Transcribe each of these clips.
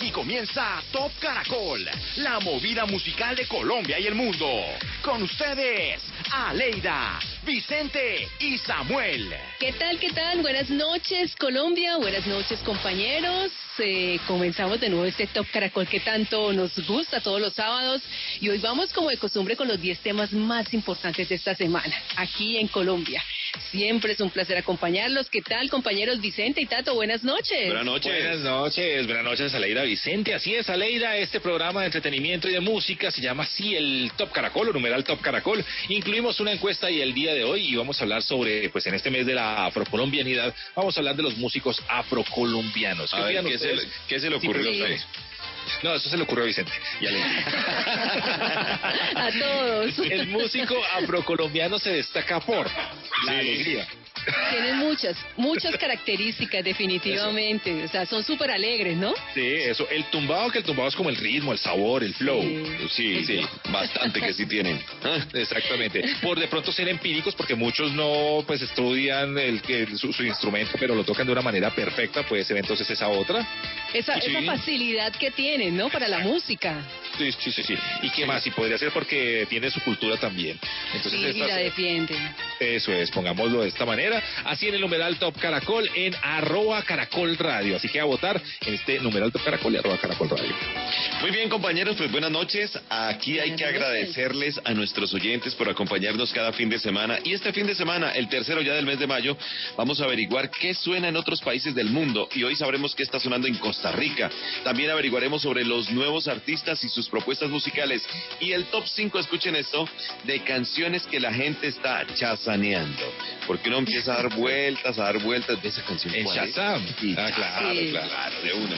Aquí comienza Top Caracol, la movida musical de Colombia y el mundo. Con ustedes, Aleida, Vicente y Samuel. ¿Qué tal, qué tal? Buenas noches, Colombia. Buenas noches, compañeros. Eh, comenzamos de nuevo este Top Caracol que tanto nos gusta todos los sábados. Y hoy vamos, como de costumbre, con los 10 temas más importantes de esta semana, aquí en Colombia. Siempre es un placer acompañarlos. ¿Qué tal, compañeros Vicente y Tato? Buenas noches. Buenas noches. Buenas noches, buenas noches, Aleida Vicente. Así es, Aleida, este programa de entretenimiento y de música se llama así el Top Caracol, o numeral Top Caracol. Incluimos una encuesta y el día de hoy y vamos a hablar sobre, pues en este mes de la afrocolombianidad, vamos a hablar de los músicos afrocolombianos. A ver, ¿qué, se, le- qué se le ocurrió Sí. No, eso se le ocurrió a Vicente. Y a Aleida. A todos. El músico afrocolombiano se destaca por la alegría. Tienen muchas, muchas características, definitivamente. O sea, son súper alegres, ¿no? Sí, eso. El tumbado, que el tumbado es como el ritmo, el sabor, el flow. Sí. Sí, sí, bastante que sí tienen. Ah, Exactamente. Por de pronto ser empíricos, porque muchos no pues estudian el, que su, su instrumento, pero lo tocan de una manera perfecta, puede ser entonces esa otra. Esa, Sí. esa facilidad que tienen, ¿no? Para la música. Sí, sí, sí, sí. ¿Y qué más? Y podría ser porque tiene su cultura también. Entonces, Sí, y la defienden. eso es, pongámoslo de esta manera. Así en el numeral Top Caracol en arroba Caracol Radio. Así que a votar en este numeral Top Caracol y arroba Caracol Radio. Muy bien, compañeros, pues buenas noches. Aquí hay que agradecerles a nuestros oyentes por acompañarnos cada fin de semana. Y este fin de semana, el tercero ya del mes de mayo, vamos a averiguar qué suena en otros países del mundo. Y hoy sabremos qué está sonando en Costa Rica. También averiguaremos sobre los nuevos artistas y sus propuestas musicales. Y el top 5, escuchen esto, de canciones que la gente está chazaneando. Porque uno empieza a dar vueltas, a dar vueltas de esa canción. En. Shazam. Y Ah, claro, Sí. claro. de una.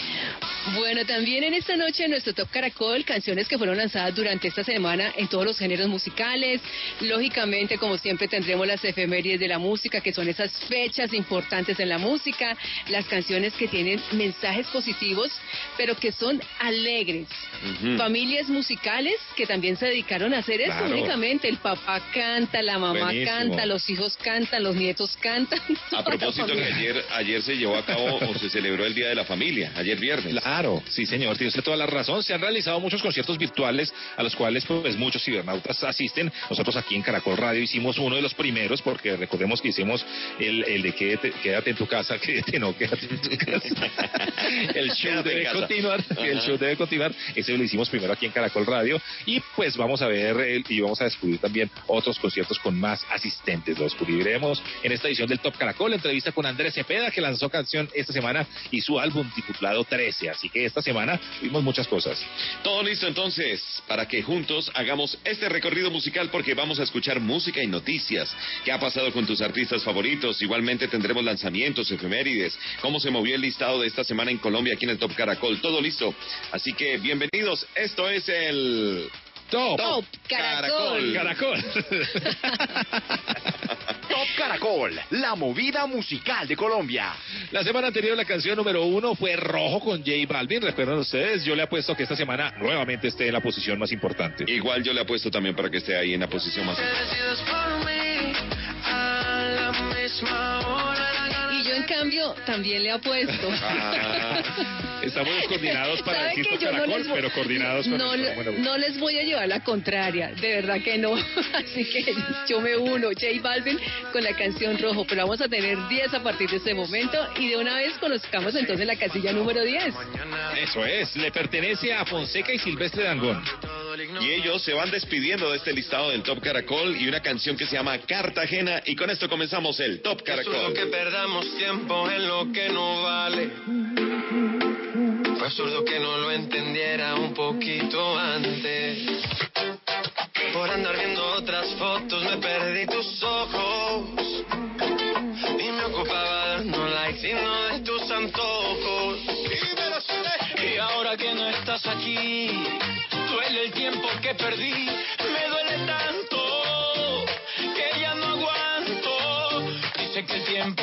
Bueno, también en esta noche en nuestro Top Caracol, canciones que fueron lanzadas durante esta semana en todos los géneros musicales. Lógicamente, como siempre, tendremos las efemérides de la música, que son esas fechas importantes en la música, las canciones que tienen mensajes positivos, pero que son alegres. Ujú. Familias musicales que también se dedicaron a hacer eso Claro. únicamente. El papá canta, la mamá Buenísimo. canta, los hijos cantan, los nietos cantan. A propósito que ayer, ayer se llevó a cabo o se celebró el Día de la Familia, ayer viernes. Claro, sí señor, tiene usted toda la razón. Se han realizado muchos conciertos virtuales a los cuales pues muchos cibernautas asisten. Nosotros aquí en Caracol Radio hicimos uno de los primeros porque recordemos que hicimos el, el de quédate, quédate en tu casa, quédate no, quédate en tu casa. el show debe casa. continuar, el show debe continuar. Ese lo hicimos primero aquí en Caracol Radio y pues vamos a ver el- y vamos a descubrir también otros conciertos con más asistentes. Lo descubriremos en esta edición del Top Caracol, entrevista con Andrés Cepeda que lanzó canción esta semana y su álbum titulado 13. Así que esta semana tuvimos muchas cosas. Todo listo entonces para que juntos hagamos este recorrido musical porque vamos a escuchar música y noticias. ¿Qué ha pasado con tus artistas favoritos? Igualmente tendremos lanzamientos, efemérides, cómo se movió el listado de esta semana en Colombia aquí en el Top Caracol. Todo listo. Así que bienvenidos. Esto es el Top, Top Caracol. Caracol. Top Caracol, la movida musical de Colombia. La semana anterior la canción número uno fue Rojo con J Balvin. Recuerdan ustedes, yo le apuesto que esta semana nuevamente esté en la posición más importante. Igual yo le apuesto también para que esté ahí en la posición más yo, en cambio, también le apuesto. Ah, Estamos coordinados para ¿Sabe decir que no Caracol, les voy- pero coordinados con no, el- le- bueno, no les voy a llevar la contraria, de verdad que no. Así que yo me uno, J Balvin, con la canción Rojo. Pero vamos a tener 10 a partir de este momento y de una vez conozcamos entonces la casilla número 10. Eso es, le pertenece a Fonseca y Silvestre Dangón. Y ellos se van despidiendo de este listado del Top Caracol y una canción que se llama Cartagena. Y con esto comenzamos el Top Absurdo Caracol. que perdamos tiempo en lo que no vale. Fue absurdo que no lo entendiera un poquito antes. Por andar viendo otras fotos me perdí tus ojos. Y me ocupaba dando likes y no de tus antojos. Y ahora que no estás aquí, el tiempo que perdí. Me duele tanto que ya no aguanto. Dice que el tiempo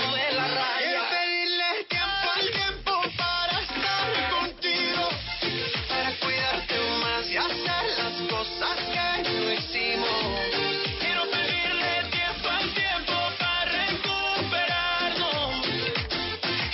De la raya. Quiero pedirle tiempo al tiempo para estar contigo, para cuidarte más y hacer las cosas que no hicimos. Quiero pedirle tiempo al tiempo para recuperarnos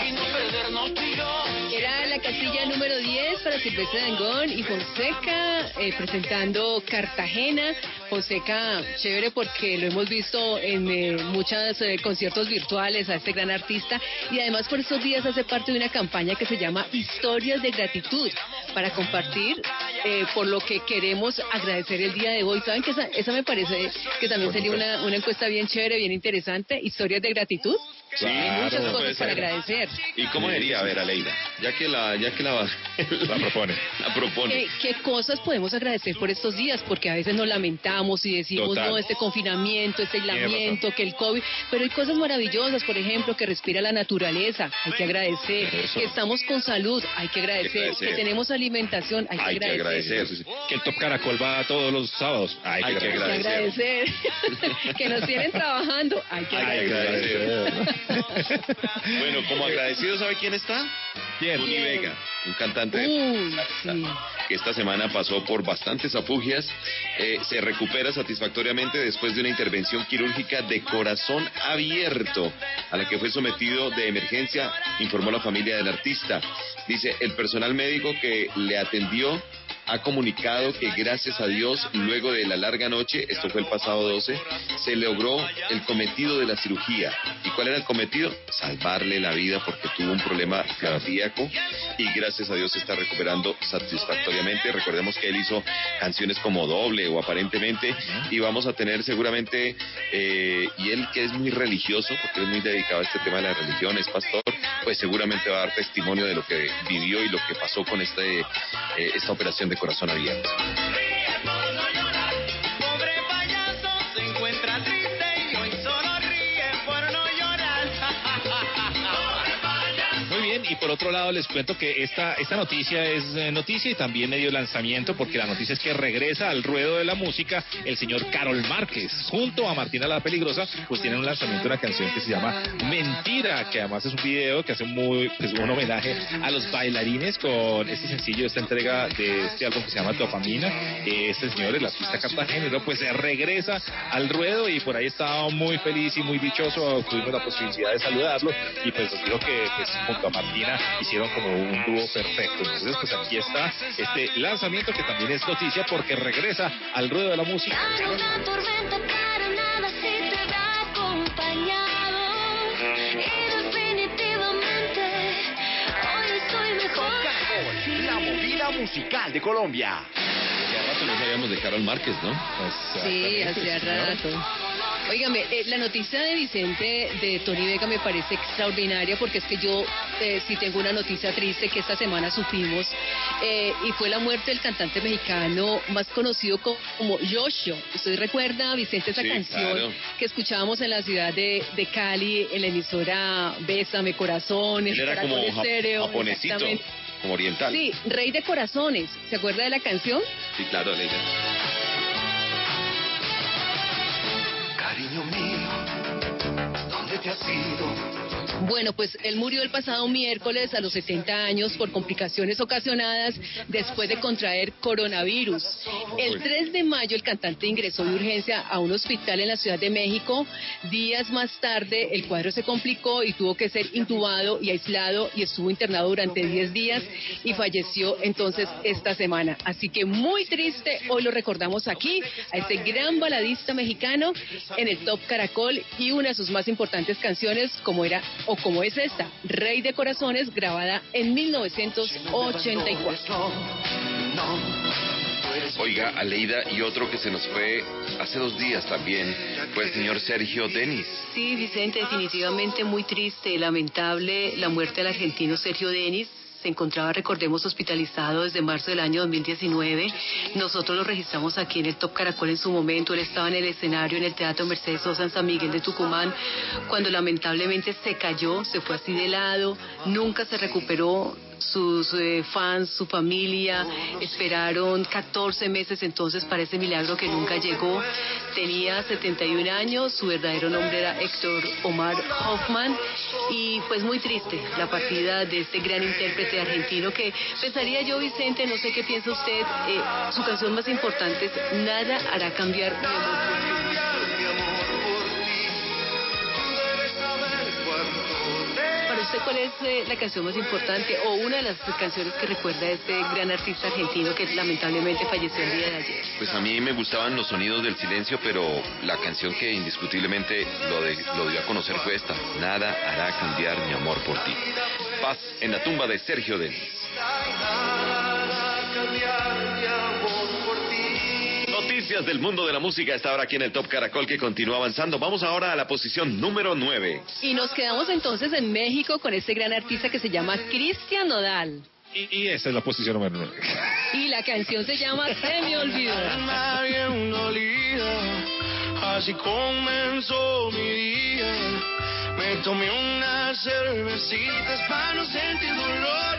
y no perdernos yo. Era la casilla número 10 para Silvestre Dangón y Fonseca eh, presentando Cartagena. Fonseca, chévere porque lo hemos visto en eh, muchos eh, conciertos virtuales a este gran artista y además por estos días hace parte de una campaña que se llama Historias de Gratitud para compartir eh, por lo que queremos agradecer el día de hoy. ¿Saben que esa, esa me parece que también sería una, una encuesta bien chévere, bien interesante? Historias de gratitud. Sí, Hay muchas claro, cosas para agradecer. ¿Y cómo sería? A ver, Aleida, ya que la, ya que la, La propone. la propone. ¿Qué, qué cosas podemos agradecer por estos días? Porque a veces nos lamentamos y decimos, Total. no, este confinamiento, este aislamiento, que el COVID, pero hay cosas maravillosas, por ejemplo, que respira la naturaleza, hay que agradecer, Eso. que estamos con salud, hay que agradecer, agradecer. que tenemos alimentación, hay que Hay que agradecer. agradecer. Que el Top Caracol va todos los sábados. Hay que Hay que agradecer. Hay que agradecer. que nos tienen trabajando, hay que Hay que agradecer. Bueno, como agradecido, ¿sabe quién está? ¿Quién? Tony Vega, un cantante de Uy, sí. que esta semana pasó por bastantes afugias, eh, se recupera satisfactoriamente después de una intervención quirúrgica de corazón abierto a la que fue sometido de emergencia, informó la familia del artista. Dice, el personal médico que le atendió ha comunicado que gracias a Dios, luego de la larga noche, esto fue el pasado 12, se logró el cometido de la cirugía. ¿Y cuál era el cometido? Salvarle la vida porque tuvo un problema cardíaco y gracias a Dios se está recuperando satisfactoriamente. Recordemos que él hizo canciones como doble o aparentemente y vamos a tener seguramente, eh, y él que es muy religioso, porque es muy dedicado a este tema de la religión, es pastor, pues seguramente va a dar testimonio de lo que vivió y lo que pasó con este, eh, esta operación de corazón abierto. Y por otro lado les cuento que esta, esta noticia es eh, noticia y también medio lanzamiento porque la noticia es que regresa al ruedo de la música el señor Carol Márquez junto a Martina la Peligrosa pues tienen un lanzamiento de una canción que se llama Mentira que además es un video que hace muy pues, un homenaje a los bailarines con este sencillo, esta entrega de este álbum que se llama Dopamina este señor, el artista cartagenero pues regresa al ruedo y por ahí estaba muy feliz y muy dichoso. Tuvimos la posibilidad de saludarlo y pues nos dijo que pues junto a Martina hicieron como un dúo perfecto. Entonces, pues aquí está este lanzamiento que también es noticia porque regresa al ruedo de la música. Hay una tormenta para nada si te da acompañado. Y definitivamente hoy estoy mejor. Caracol, la movida musical de Colombia. Ya rato no sabíamos de Carol Márquez, ¿no? Sí, señor. rato. Óigame, eh, la noticia de Vicente de Tony Vega me parece extraordinaria porque es que yo eh, sí tengo una noticia triste que esta semana supimos eh, y fue la muerte del cantante mexicano más conocido co- como Yoshio. ¿Usted recuerda, Vicente, esa Sí, canción claro. que escuchábamos en la ciudad de, de Cali, en la emisora Bésame Corazón, Él en era como Estéreo, japonesito, como oriental. Sí, Rey de Corazones. ¿Se acuerda de la canción? Sí, claro, Aleida. Cariño mío, ¿dónde te has ido? Bueno, pues él murió el pasado miércoles a los 70 años por complicaciones ocasionadas después de contraer coronavirus. El 3 de mayo el cantante ingresó de urgencia a un hospital en la Ciudad de México. Días más tarde el cuadro se complicó y tuvo que ser intubado y aislado y estuvo internado durante 10 días y falleció entonces esta semana. Así que muy triste, hoy lo recordamos aquí a este gran baladista mexicano en el Top Caracol y una de sus más importantes canciones como era o como es esta, Rey de Corazones, grabada en 1984. Oiga, Aleida, y otro que se nos fue hace dos días también fue el señor Sergio Denis. Sí, Vicente, definitivamente muy triste, lamentable la muerte del argentino Sergio Denis. Se encontraba, recordemos, hospitalizado desde marzo del año 2019. Nosotros lo registramos aquí en el Top Caracol en su momento. Él estaba en el escenario en el Teatro Mercedes Sosa en San Miguel de Tucumán, cuando lamentablemente se cayó, se fue así de lado, nunca se recuperó sus eh, fans, su familia, esperaron 14 meses entonces para ese milagro que nunca llegó. Tenía 71 años, su verdadero nombre era Héctor Omar Hoffman y pues muy triste la partida de este gran intérprete argentino que pensaría yo, Vicente, no sé qué piensa usted, eh, su canción más importante es Nada hará cambiar mi amor usted, ¿cuál es eh, la canción más importante o una de las canciones que recuerda a este gran artista argentino que lamentablemente falleció el día de ayer? Pues a mí me gustaban los sonidos del silencio, pero la canción que indiscutiblemente lo, de- lo dio a conocer fue esta. Nada hará cambiar mi amor por ti. Paz en la tumba de Sergio Denis. Noticias del mundo de la música está ahora aquí en el Top Caracol que continúa avanzando. Vamos ahora a la posición número 9. Y nos quedamos entonces en México con este gran artista que se llama Cristian Nodal. Y, y esa es la posición número 9. Y la canción se llama Se me olvidó. Alma bien dolida, así comenzó mi día. Me tomé unas cervecitas para no sentir dolor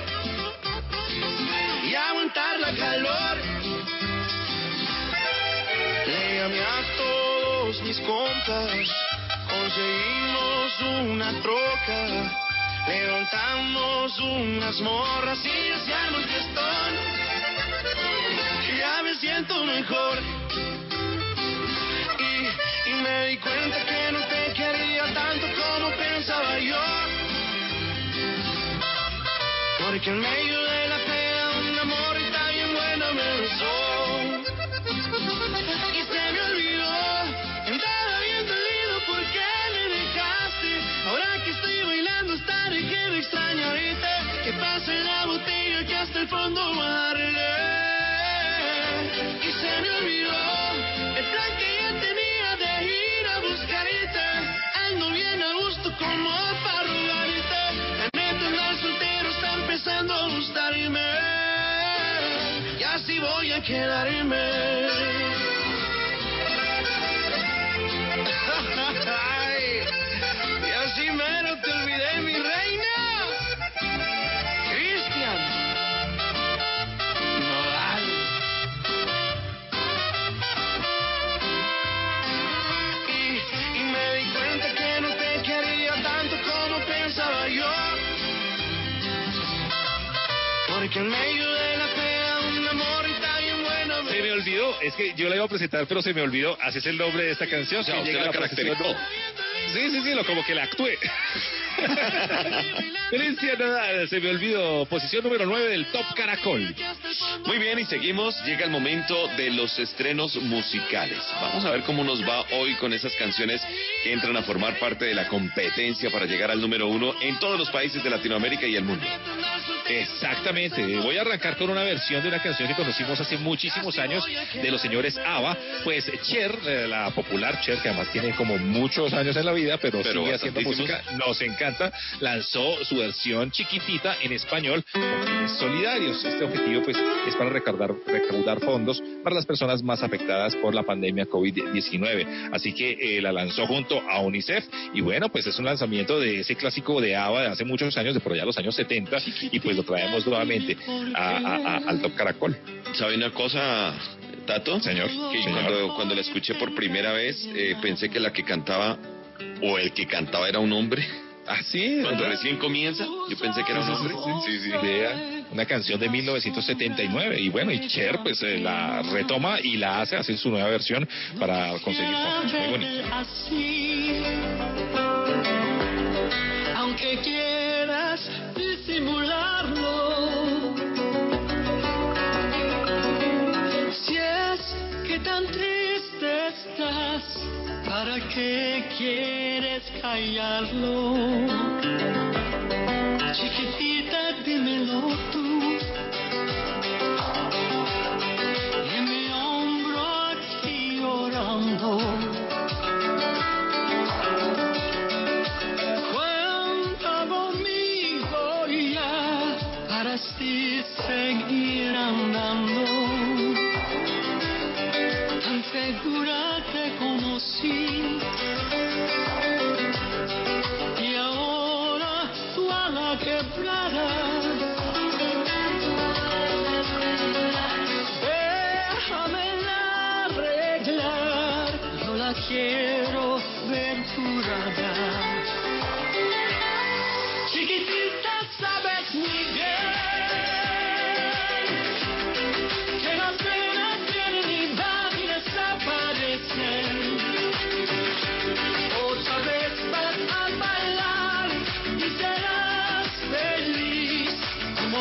y aguantar la calor. Llamé a todos mis compas, conseguimos una troca, levantamos unas morras y el fiestón. Ya me siento mejor. Y, me di cuenta que no te quería tanto como pensaba yo. Porque en medio Pase la botella que hasta el fondo darle. Y se me olvidó el plan que ya tenía de ir a buscarte. Ando bien a gusto como para robarte. La neta andar soltero está empezando a gustarme. Y así voy a quedarme. Porque en medio de la pena un amor está bien bueno. Se me olvidó, es que yo la iba a presentar, pero se me olvidó. Así es el nombre de esta canción. Que usted llega la a posición- caracterizó. Sí, sí, sí, lo como que la actué. Cristian Nodal, se me olvidó. Posición número 9 del Top Caracol. Muy bien, y seguimos. Llega el momento de los estrenos musicales. Vamos a ver cómo nos va hoy con esas canciones que entran a formar parte de la competencia para llegar al número uno en todos los países de Latinoamérica y el mundo. Exactamente. Voy a arrancar con una versión de una canción que conocimos hace muchísimos años de los señores ABBA. Pues Cher, eh, la popular Cher, que además tiene como muchos años en la vida, pero, Pero sigue haciendo música, nos encanta, lanzó su versión chiquitita en español con fines solidarios. Este objetivo pues es para recaudar, recaudar fondos para las personas más afectadas por la pandemia COVID-19. Así que eh, la lanzó junto a UNICEF y bueno, pues es un lanzamiento de ese clásico de ABBA de hace muchos años, de por allá los años 70 y pues lo traemos nuevamente a- a- a- al Top Caracol. ¿Sabe una cosa, Tato? Señor, Que señor. Cuando, cuando la escuché por primera vez, eh, pensé que la que cantaba o el que cantaba era un hombre. Ah, sí, Cuando ¿verdad? recién comienza, yo pensé que era un hombre. Sí, sí. Vea, una canción de 1979 y bueno, y Cher pues eh, la retoma y la hace, hace su nueva versión para conseguir fondos. Muy bonito. Así, aunque quieras disimularlo, si es que tan triste estás, ¿para qué quieres callarlo? Chiquitita, dímelo tú. En mi hombro aquí llorando. Cuenta conmigo ya para seguir andando. Segura te conocí. Y ahora tú a la quebrada. Déjame arreglar, yo la quiero ver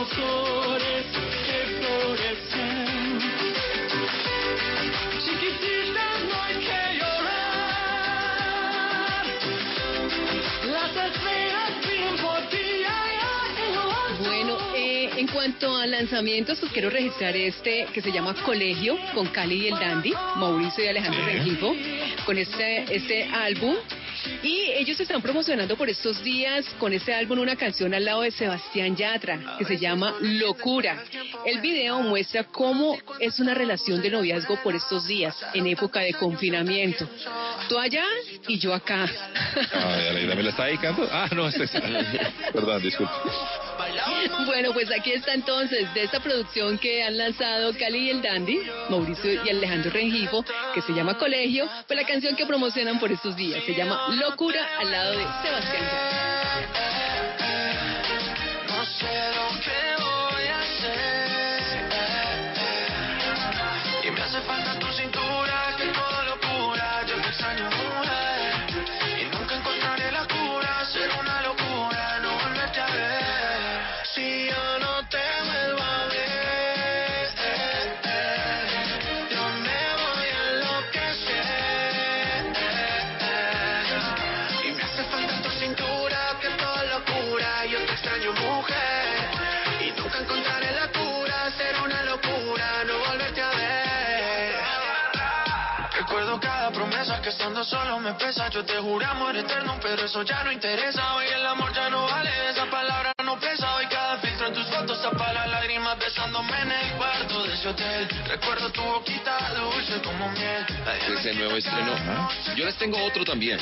flores que florecen. Chiquitita, no hay que llorar. Las estrellas brillan por ti. ay, ay, en lo alto. Bueno, eh, en cuanto a lanzamientos, pues quiero registrar este que se llama Colegio con Cali y el Dandy, Mauricio y Alejandro. Rengifo, con este, este álbum. Y ellos están promocionando por estos días con este álbum una canción al lado de Sebastián Yatra que se llama Locura. El video muestra cómo es una relación de noviazgo por estos días en época de confinamiento. Tú allá y yo acá. Ay, Aleida, ¿me la está dedicando? Ah, no, es... Perdón, disculpe. Bueno, pues aquí está entonces de esta producción que han lanzado Cali y el Dandy, Mauricio y Alejandro Rengifo, que se llama Colegio, pues la canción que promocionan por estos días se llama Locura al lado de Sebastián solo me pesa. Yo te juro amor eterno, pero eso ya no interesa. Hoy el amor ya no vale, esa palabra no pesa. Hoy cada filtro en tus fotos tapa las lágrimas besándome en el cuarto de ese hotel. Recuerdo tu boquita dulce como miel. Ese nuevo estreno. Yo les tengo otro también.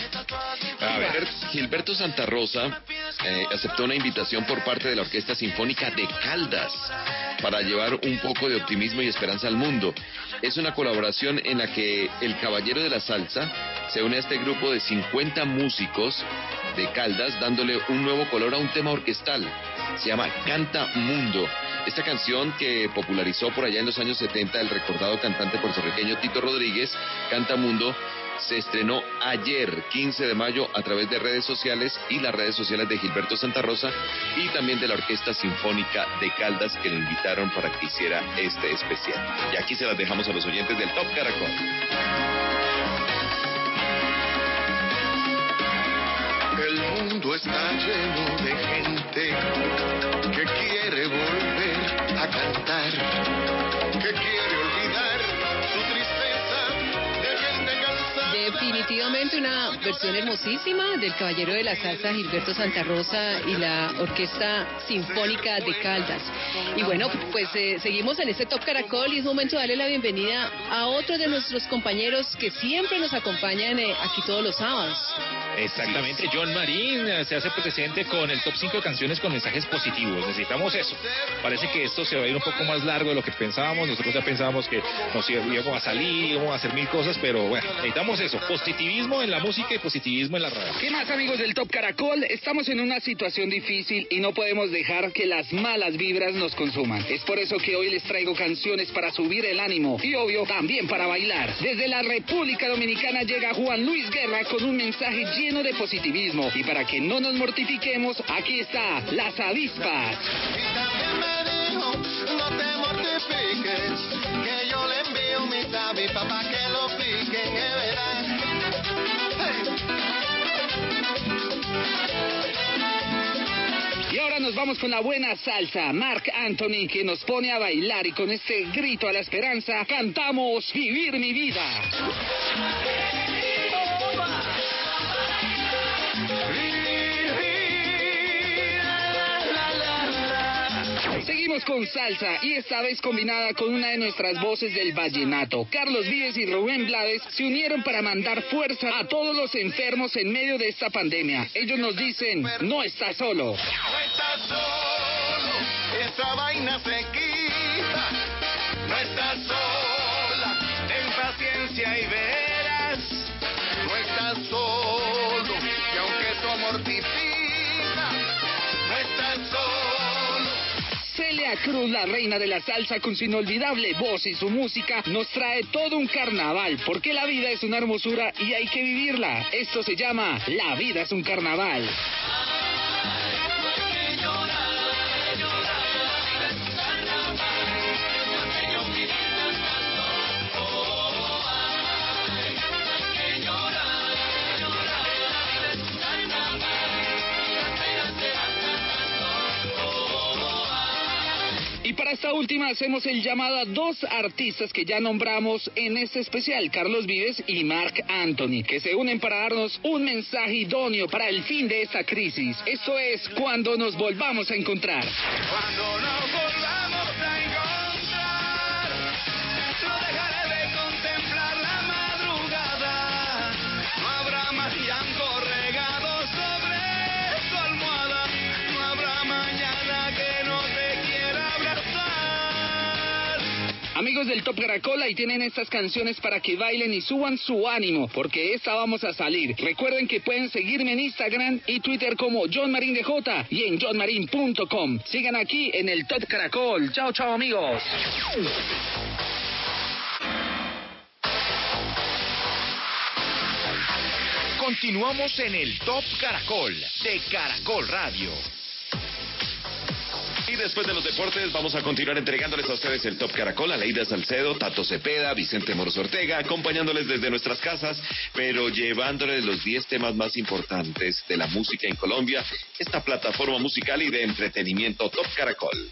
A ver. Gilbert- Gilberto Santa Rosa eh, aceptó una invitación por parte de la Orquesta Sinfónica de Caldas para llevar un poco de optimismo y esperanza al mundo. Es una colaboración en la que el Caballero de la Salsa se une a este grupo de 50 músicos de Caldas dándole un nuevo color a un tema orquestal. Se llama Canta Mundo. Esta canción que popularizó por allá en los años 70 el recordado cantante puertorriqueño Tito Rodríguez, Canta Mundo, se estrenó ayer, 15 de mayo, a través de redes sociales y las redes sociales de Gilberto Santa Rosa y también de la Orquesta Sinfónica de Caldas que le invitaron para que hiciera este especial. Y aquí se las dejamos a los oyentes del Top Caracol. Mundo está lleno de gente que quiere volver a cantar, Definitivamente una versión hermosísima del Caballero de la Salsa Gilberto Santa Rosa y la Orquesta Sinfónica de Caldas. Y bueno, pues eh, seguimos en este Top Caracol y es momento de darle la bienvenida a otro de nuestros compañeros que siempre nos acompañan eh, aquí todos los sábados. Exactamente, John Marín eh, se hace presente con el top 5 de canciones con mensajes positivos. Necesitamos eso. Parece que esto se va a ir un poco más largo de lo que pensábamos. Nosotros ya pensábamos que nos íbamos a salir, íbamos a hacer mil cosas, pero bueno, necesitamos eso, Positivismo en la música y positivismo en la radio. ¿Qué más amigos del Top Caracol? Estamos en una situación difícil y no podemos dejar que las malas vibras nos consuman. Es por eso que hoy les traigo canciones para subir el ánimo y obvio también para bailar. Desde la República Dominicana llega Juan Luis Guerra con un mensaje lleno de positivismo y para que no nos mortifiquemos, aquí está Las Avispas. Y también me dijo, no te mortifiques, Y ahora nos vamos con la buena salsa. Mark Anthony que nos pone a bailar y con este grito a la esperanza cantamos Vivir mi vida. Seguimos con salsa y esta vez combinada con una de nuestras voces del vallenato. Carlos Vives y Rubén Blades se unieron para mandar fuerza a todos los enfermos en medio de esta pandemia. Ellos nos dicen, no estás solo. No estás solo, esa vaina se quita. No estás sola, ten paciencia y verás. Cruz, la reina de la salsa, con su inolvidable voz y su música, nos trae todo un carnaval, porque la vida es una hermosura y hay que vivirla. Esto se llama La vida es un carnaval. Esta última hacemos el llamado a dos artistas que ya nombramos en este especial, Carlos Vives y Mark Anthony, que se unen para darnos un mensaje idóneo para el fin de esta crisis. Esto es cuando nos volvamos a encontrar. Cuando nos volvamos Amigos del Top Caracol, ahí tienen estas canciones para que bailen y suban su ánimo, porque esta vamos a salir. Recuerden que pueden seguirme en Instagram y Twitter como John y en johnmarin.com. Sigan aquí en el Top Caracol. Chao, chao amigos. Continuamos en el Top Caracol de Caracol Radio. Y después de los deportes vamos a continuar entregándoles a ustedes el Top Caracol, a Leida Salcedo, Tato Cepeda, Vicente Moros Ortega, acompañándoles desde nuestras casas, pero llevándoles los 10 temas más importantes de la música en Colombia, esta plataforma musical y de entretenimiento Top Caracol.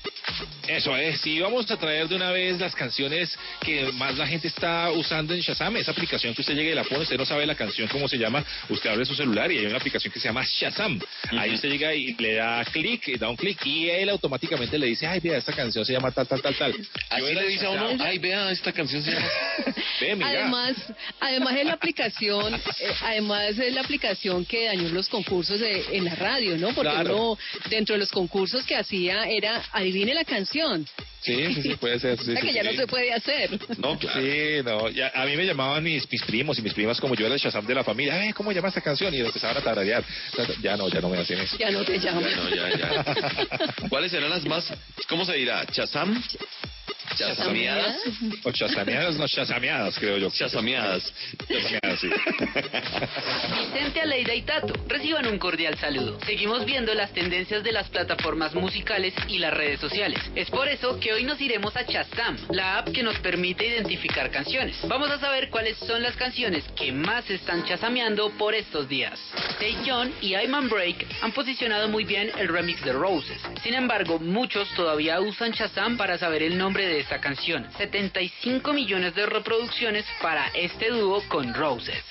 Eso es, y vamos a traer de una vez las canciones que más la gente está usando en Shazam, esa aplicación que usted llega y la pone, usted no sabe la canción cómo se llama, usted abre su celular y hay una aplicación que se llama Shazam. Ahí usted llega y le da clic, da un clic y él automáticamente le dice, ay, mira, esta canción se llama tal, tal, tal, tal. Yo Así le dice a uno, ay, vea, esta canción se llama... Ve, mira. Además, además es la aplicación, eh, además es la aplicación que dañó los concursos de- en la radio, ¿no? Porque Claro. uno, dentro de los concursos que hacía, era adivine la canción. Sí, sí, sí, puede ser. sí, o sea sí, que ya sí. no se puede hacer. No, claro. Sí, no, ya, a mí me llamaban mis, mis primos y mis primas como yo era el Shazam de la familia, "Eh, ¿cómo llama esta canción? Y empezaban a tararear. Ya no, ya no me hacen eso. Ya no te llaman. Ya, no, ya, ya. ¿Cuáles serán las más, cómo se dirá? ¿Chazam? ¿Chazameadas? O chasameadas, no chasameadas, creo yo. Chazameadas. Chasameadas, sí. Vicente, Aleida y Tato, reciban un cordial saludo. Seguimos viendo las tendencias de las plataformas musicales y las redes sociales. Es por eso que hoy nos iremos a Shazam, la app que nos permite identificar canciones. Vamos a saber cuáles son las canciones que más están chasameando por estos días. Take John y Iman Break han posicionado muy bien el remix de Roses. Sin embargo, muchos todavía usan Shazam para saber el nombre de esta canción. 75 millones de reproducciones para este dúo con Roses.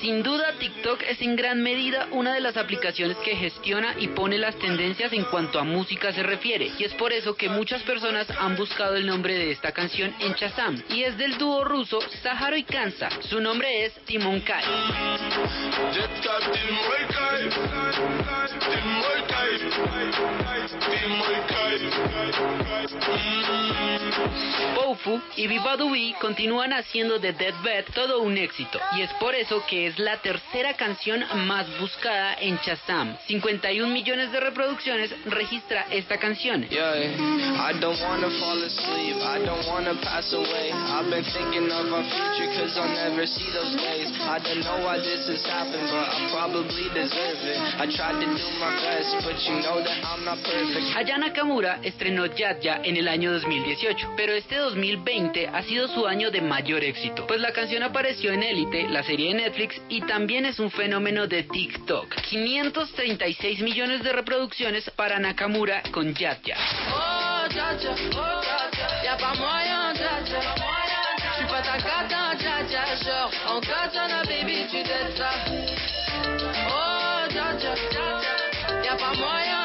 Sin duda, TikTok es en gran medida una de las aplicaciones que gestiona y pone las tendencias en cuanto a música se refiere. Y es por eso que muchas personas han buscado el nombre de esta canción en Shazam. Y es del dúo ruso Saharo y Kansa. Su nombre es Timon Kai. Bofu y Viva Dui continúan haciendo de Deathbed todo un éxito y es por eso que es la tercera canción más buscada en Shazam. 51 millones de reproducciones registra esta canción. I tried. Aya Nakamura estrenó Yatya en el año 2018, pero este 2020 ha sido su año de mayor éxito, pues la canción apareció en Elite, la serie de Netflix, y también es un fenómeno de TikTok. 536 millones de reproducciones para Nakamura con Yatya. Oh, oh, dja dja. Y'a pas moyen, dja dja. J'suis pas ta cata, dja dja. Genre, en katana, baby, tu t'aides ça. Oh, dja dja, dja dja. Y'a pas moyen, dja dja.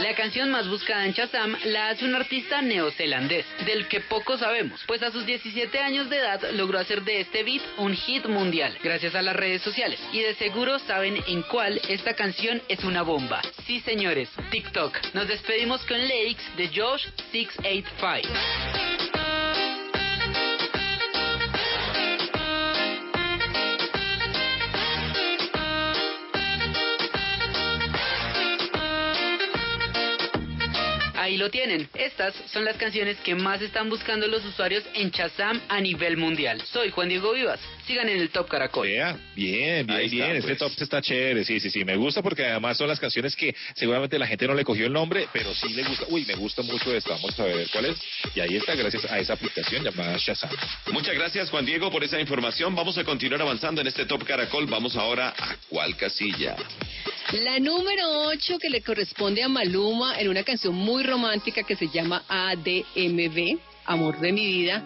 La canción más buscada en Shazam la hace un artista neozelandés, del que poco sabemos, pues a sus 17 años de edad logró hacer de este beat un hit mundial, gracias a las redes sociales. Y de seguro saben en cuál esta canción es una bomba. Sí, señores, TikTok. Nos despedimos con Lakes de Josh 685. Ahí lo tienen. Estas son las canciones que más están buscando los usuarios en Shazam a nivel mundial. Soy Juan Diego Vivas. Sigan en el Top Caracol. Bien, bien, Ahí está, bien. Este pues. top está chévere, sí, sí, sí. Me gusta porque además son las canciones que seguramente la gente no le cogió el nombre, pero sí le gusta. Uy, me gusta mucho esta. Vamos a ver cuál es. Y ahí está, gracias a esa aplicación llamada Shazam. Muchas gracias Juan Diego por esa información. Vamos a continuar avanzando en este Top Caracol. Vamos ahora a cuál casilla. La número 8 que le corresponde a Maluma en una canción muy romántica que se llama ADMV, Amor de mi vida,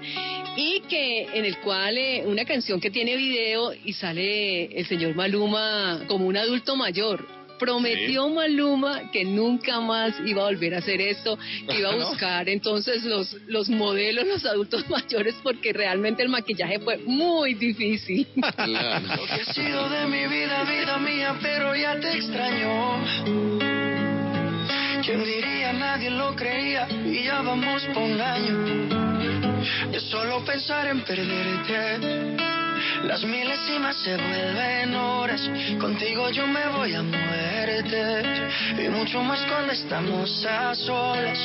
y que en el cual eh, una canción que tiene video y sale el señor Maluma como un adulto mayor. Prometió Maluma que nunca más iba a volver a hacer esto, que iba a No. buscar entonces los, los modelos, los adultos mayores, porque realmente el maquillaje fue muy difícil. Lo que ha sido de mi vida, vida mía, pero ya te extraño. ¿Quién diría? Nadie lo creía y ya vamos por un año. De solo pensar en perderte. Las milésimas se vuelven horas. Contigo yo me voy a muerte. Y mucho más cuando estamos a solas.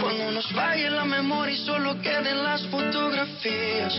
Cuando nos falle la memoria y solo queden las fotografías.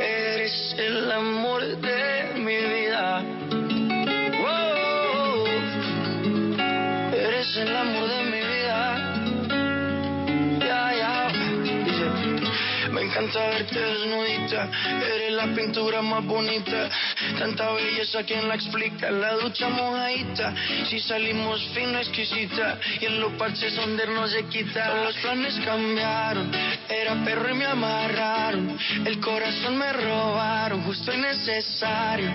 Eres el amor de mi vida. Oh, eres el amor de mi vida. Encanta verte desnudita. Eres la pintura más bonita. Tanta belleza, ¿quién la explica? La ducha mojadita. Si salimos fino, exquisita. Y en los parches donde no se los planes cambiaron. Era perro y me amarraron. El corazón me robaron, justo y necesario.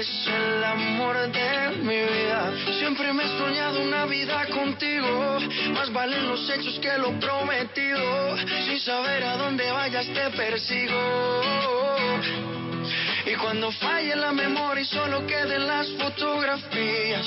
eres el amor de mi vida. Siempre me he soñado una vida contigo. Más valen los hechos que lo prometido. Sin saber a dónde vayas te persigo. Y cuando falle la memoria y solo queden las fotografías.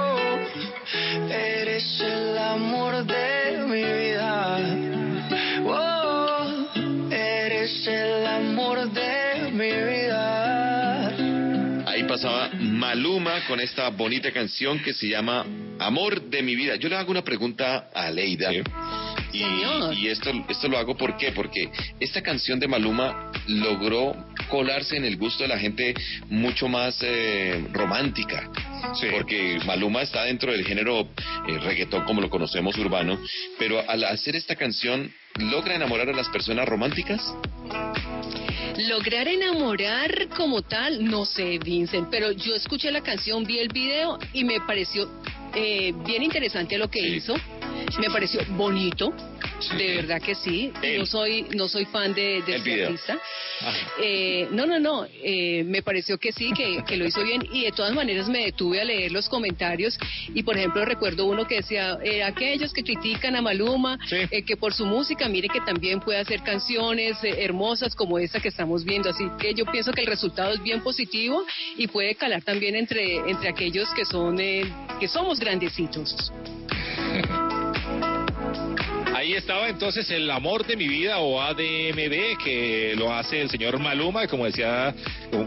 eres el amor de mi vida. Oh, eres el amor de mi vida. Ahí pasaba Maluma con esta bonita canción que se llama Amor de mi vida. Yo le hago una pregunta a Leida. Y, esto, esto lo hago ¿por qué? Porque esta canción de Maluma logró colarse en el gusto de la gente mucho más eh, romántica. Porque Maluma está dentro del género eh, reggaetón como lo conocemos urbano, pero al hacer esta canción logra enamorar a las personas románticas. Lograr enamorar como tal, no sé, Vincent, pero yo escuché la canción, vi el video y me pareció eh, bien interesante lo que hizo. Me pareció bonito, de verdad que sí. El- No soy no soy fan de, de el este artista. Eh, no, no, no. eh, me pareció que sí, que, que lo hizo bien y de todas maneras me detuve a leer los comentarios y por ejemplo recuerdo uno que decía eh, aquellos que critican a Maluma eh, que por su música mire que también puede hacer canciones eh, hermosas como esta que estamos viendo así que yo pienso que el resultado es bien positivo y puede calar también entre entre aquellos que son eh, que somos grandecitos. Ahí estaba entonces el amor de mi vida o ADMB que lo hace el señor Maluma, como decía,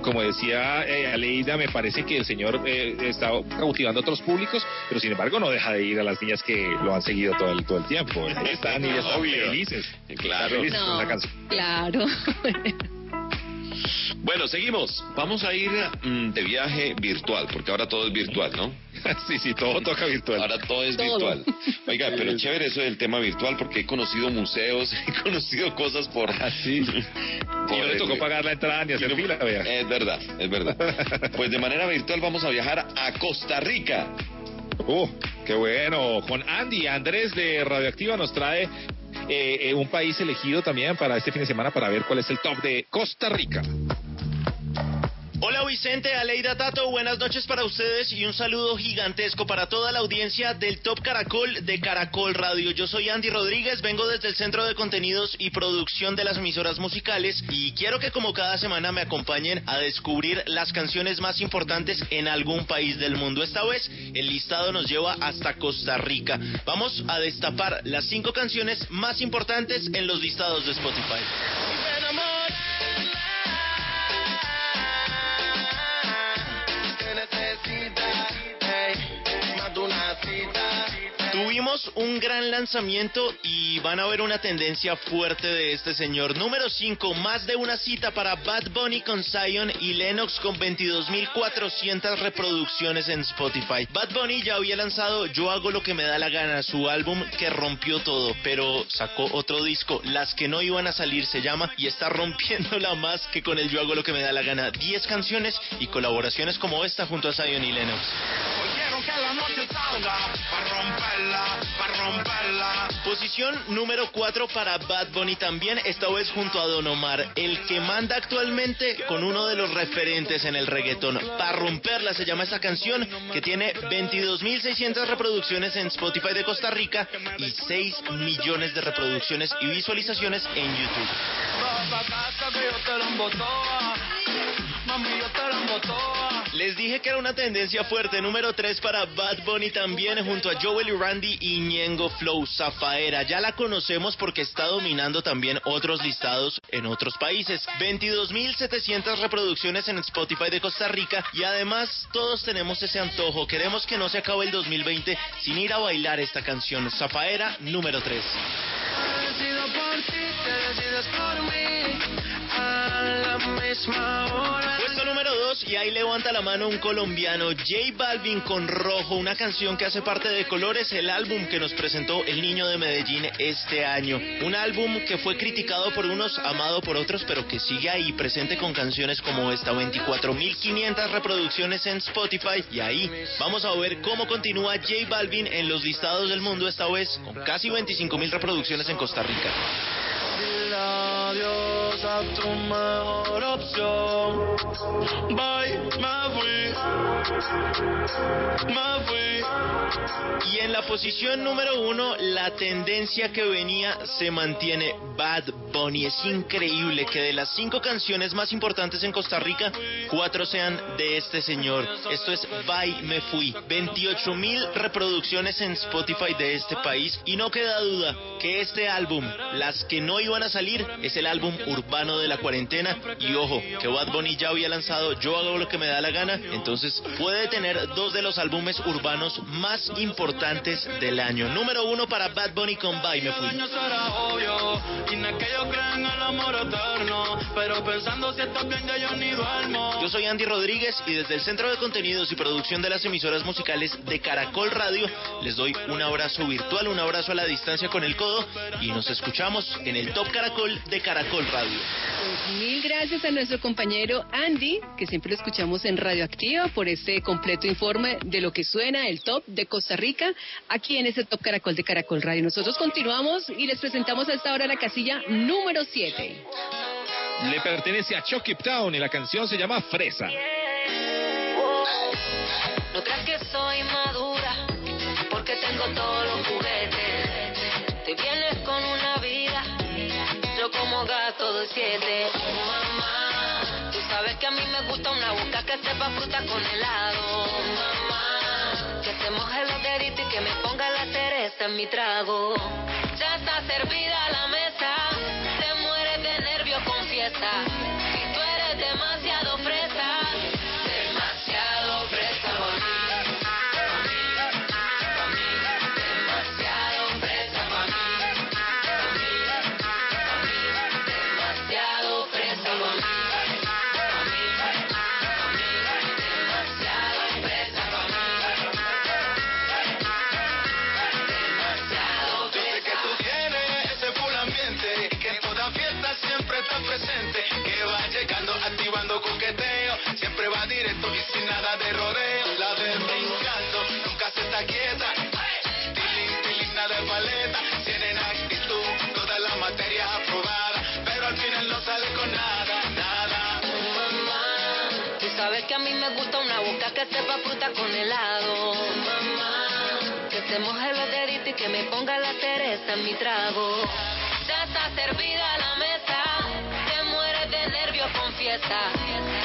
como- decía eh, Aleida, me parece que el señor eh, está cautivando a otros públicos, pero sin embargo no deja de ir a las niñas que lo han seguido todo el todo el tiempo. Ahí están y están felices. Claro. Con la canción. claro. Bueno, seguimos. Vamos a ir mm, de viaje virtual, porque ahora todo es virtual, ¿no? sí, sí, todo toca virtual. Ahora todo es Todo. virtual. Oiga, pero chévere eso del tema virtual, porque he conocido museos, he conocido cosas por... Así. Y no le tocó pagar la entrada ni hacer fila, vea. Es verdad, es verdad. Pues de manera virtual vamos a viajar a Costa Rica. Uh, qué bueno. Con Andy Andrés de Radioactiva nos trae eh, eh, un país elegido también para este fin de semana para ver cuál es el top de Costa Rica. Hola Vicente, Aleida Tato, buenas noches para ustedes y un saludo gigantesco para toda la audiencia del Top Caracol de Caracol Radio. Yo soy Andy Rodríguez, vengo desde el Centro de Contenidos y Producción de las emisoras musicales y quiero que como cada semana me acompañen a descubrir las canciones más importantes en algún país del mundo. Esta vez el listado nos lleva hasta Costa Rica. Vamos a destapar las cinco canciones más importantes en los listados de Spotify. Tuvimos un gran lanzamiento y van a ver una tendencia fuerte de este señor. Número 5, más de una cita para Bad Bunny con Zion y Lennox con 22.400 reproducciones en Spotify. Bad Bunny ya había lanzado Yo hago lo que me da la gana, su álbum que rompió todo, pero sacó otro disco, Las que no iban a salir se llama, y está rompiéndola más que con el Yo hago lo que me da la gana. 10 canciones y colaboraciones como esta junto a Zion y Lennox. Noche salga para romperla, para romperla. Posición número 4 para Bad Bunny también, esta vez junto a Don Omar, el que manda actualmente con uno de los referentes en el reggaetón. Para romperla se llama esta canción que tiene 22.600 reproducciones en Spotify de Costa Rica y 6 millones de reproducciones y visualizaciones en YouTube. Mami, yo te la. Les dije que era una tendencia fuerte. Número 3 para Bad Bunny también, junto a Joel y Randy y Ñengo Flow Zafaera. Ya la conocemos porque está dominando también otros listados en otros países. 22.700 reproducciones en Spotify de Costa Rica y además todos tenemos ese antojo. Queremos que no se acabe el 2020 sin ir a bailar esta canción. Zafaera número 3. decido por ti, te decides por mí. A la misma hora. Puesto número 2 2 y ahí levanta la mano un colombiano, J Balvin con Rojo, una canción que hace parte de Colores, el álbum que nos presentó el niño de Medellín este año. Un álbum que fue criticado por unos, amado por otros, pero que sigue ahí presente con canciones como esta, 24.500 reproducciones en Spotify y ahí vamos a ver cómo continúa J Balvin en los listados del mundo esta vez con casi 25.000 reproducciones en Costa Rica. A tu mejor opción. Me fui. Me fui. Y en la posición número uno, la tendencia que venía se mantiene Bad Bunny. Es increíble que de las cinco canciones más importantes en Costa Rica, cuatro sean de este señor. Esto es Bye Me Fui. 28 mil reproducciones en Spotify de este país. Y no queda duda que este álbum, las que no iban a salir, es el álbum urbano de la cuarentena. Y ojo, que Bad Bunny ya había lanzado Yo hago lo que me da la gana. Entonces puede tener dos de los álbumes urbanos más importantes del año. Número uno para Bad Bunny con Bye Me Fui. Yo yo. Yo soy Andy Rodríguez y desde el Centro de Contenidos y Producción de las emisoras musicales de Caracol Radio les doy un abrazo virtual, un abrazo a la distancia con el codo y nos escuchamos en el Top Caracol de Caracol Radio. Pues mil gracias a nuestro compañero Andy, que siempre lo escuchamos en Radioactiva, por este completo informe de lo que suena el top de Costa Rica aquí en este Top Caracol de Caracol Radio. Nosotros continuamos y les presentamos a esta hora la casilla número 7. Le pertenece a Chucky Town y la canción se llama Fresa. No creas que soy madura, porque tengo todos los juguetes. Te vienes con una vida, yo como gato de siete. Que a mí me gusta una boca que sepa fruta con helado. Mamá, que se moje los deditos y que me ponga la cereza en mi trago. Ya está servida la mesa, que a mí me gusta una boca que sepa fruta con helado. Mamá, que se moje los deditos y que me ponga la cereza en mi trago. Ya está servida la mesa, te mueres de nervio, confiesa.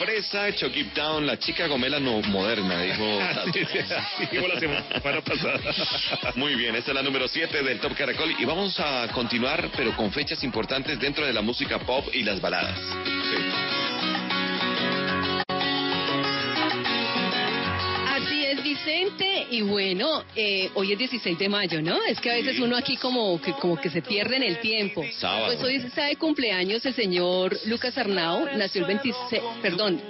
Fresa, Chucky Town, la chica gomela no moderna, dijo. Sí, sí, así dijo la semana pasada. Muy bien, esta es la número 7 del Top Caracol y vamos a continuar, pero con fechas importantes dentro de la música pop y las baladas. Así Y bueno, eh, hoy es 16 de mayo, ¿no? Es que a veces uno aquí como que, como que se pierde en el tiempo. Sábado. Pues hoy está de cumpleaños el señor Lucas Arnau. Nació el 26, perdón,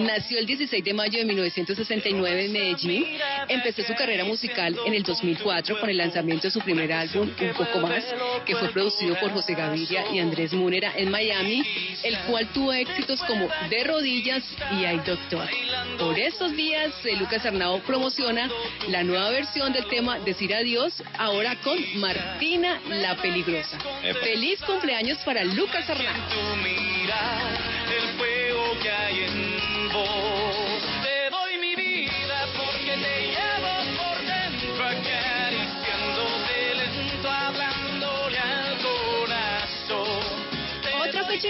Nació el 16 de mayo de 1969 en Medellín. Empezó su carrera musical en el 2004 con el lanzamiento de su primer álbum, Un Poco Más, que fue producido por José Gaviria y Andrés Múnera en Miami, el cual tuvo éxitos como De Rodillas y Ay Doctor. Por estos días, eh, Lucas Arnau promociona la nueva versión del tema Decir Adiós, ahora con Martina la Peligrosa. Epa. Feliz cumpleaños para Lucas Arnau.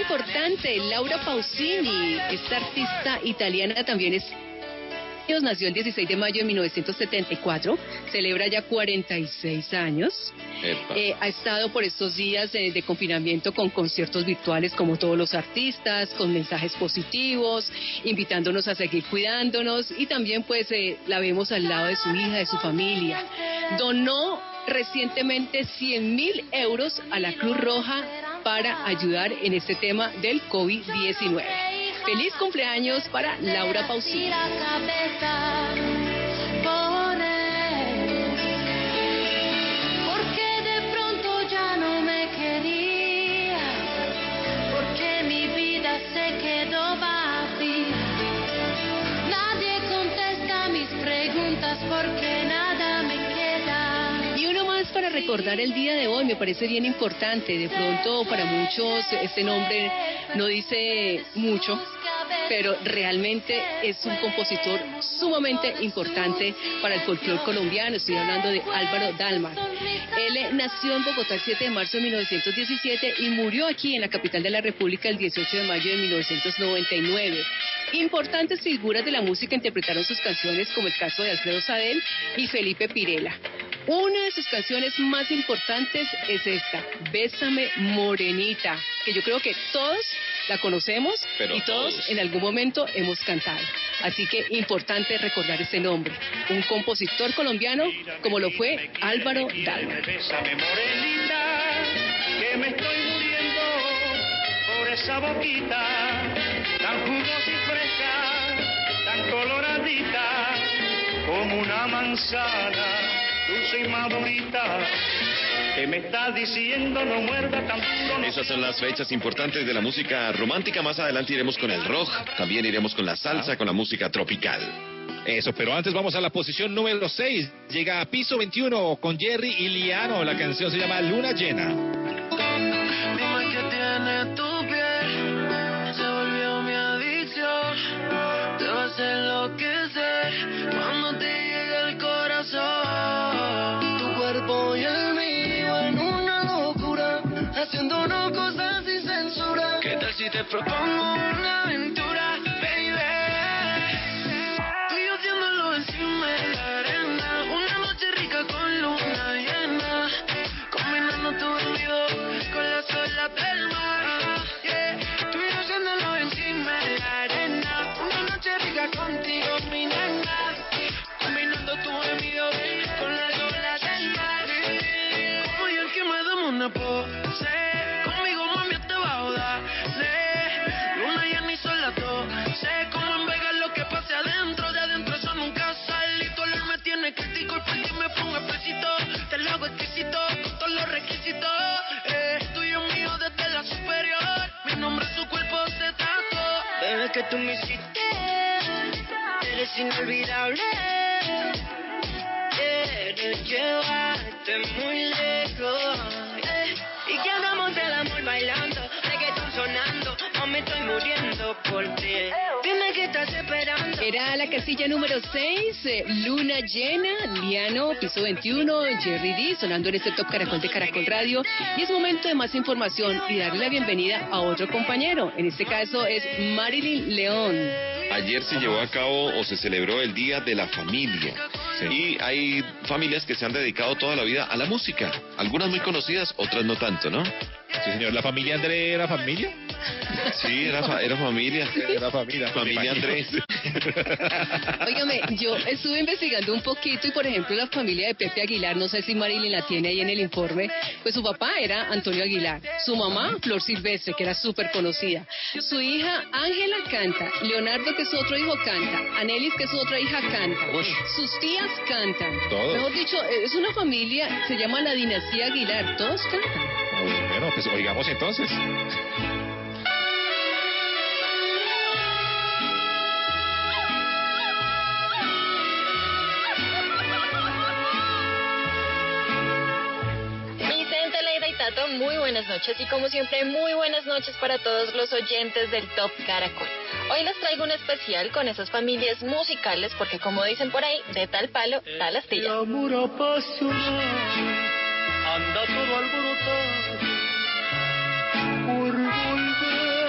Importante, Laura Pausini, esta artista italiana también es nació el 16 de mayo de 1974, celebra ya 46 años. Eh, ha estado por estos días de confinamiento con conciertos virtuales como todos los artistas, con mensajes positivos, invitándonos a seguir cuidándonos y también pues eh, la vemos al lado de su hija, de su familia. Donó recientemente 100 mil euros a la Cruz Roja para ayudar en este tema del COVID-19. Feliz cumpleaños para Laura Pausini. Porque de recordar el día de hoy, me parece bien importante. De pronto para muchos este nombre no dice mucho, pero realmente es un compositor sumamente importante para el folclore colombiano. Estoy hablando de Álvaro Dalma. Él nació en Bogotá el 7 de marzo de 1917 y murió aquí en la capital de la República el 18 de mayo de 1999. Importantes figuras de la música interpretaron sus canciones, como el caso de Alfredo Sadel y Felipe Pirela. Una de sus canciones más importantes es esta, Bésame Morenita, que yo creo que todos la conocemos Pero y todos, todos. en algún momento hemos cantado. Así que importante recordar ese nombre, un compositor colombiano como lo fue Álvaro Dalma. Bésame morenita, que me estoy muriendo por esa boquita jugosa tan coloradita como una manzana, dulce y madurita. Que me estás diciendo no muerda tan duro. no Esas son las fechas importantes de la música romántica. Más adelante iremos con el rock, también iremos con la salsa, con la música tropical. Eso, pero antes vamos a la posición número 6. Llega a piso 21 con Jerry y Liano. La canción se llama Luna Llena. Te propongo una aventura, tú me hiciste, eres inolvidable. Quiero llevarte muy lejos. Eh, Y que hagamos del amor bailando. Reggaeton sonando. No me estoy muriendo por ti que estás esperando Era la casilla número 6, Luna Llena, Liano, piso 21, Jerry D, sonando en este Top Caracol de Caracol Radio. Y es momento de más información y darle la bienvenida a otro compañero. En este caso es Marilyn León. Ayer se llevó a cabo o se celebró el Día de la Familia. Y hay familias que se han dedicado toda la vida a la música. Algunas muy conocidas, otras no tanto, ¿no? Sí, señor. ¿La familia André era familia? Sí, era, fa- era familia. Era familia. Familia Andrés. Óigame, yo estuve investigando un poquito y, por ejemplo, la familia de Pepe Aguilar, no sé si Marilyn la tiene ahí en el informe, pues su papá era Antonio Aguilar, su mamá, Flor Silvestre, que era súper conocida, su hija Ángela canta, Leonardo, que es su otro hijo, canta, Anelis, que es otra hija, canta, sus tías cantan. Todos. Mejor dicho, es una familia, se llama la dinastía Aguilar, todos cantan. Bueno, pues oigamos entonces. Tato, muy buenas noches y como siempre, muy buenas noches para todos los oyentes del Top Caracol. Hoy les traigo un especial con esas familias musicales porque como dicen por ahí, de tal palo, tal astilla. amor apasionado anda todo alborotado por volver.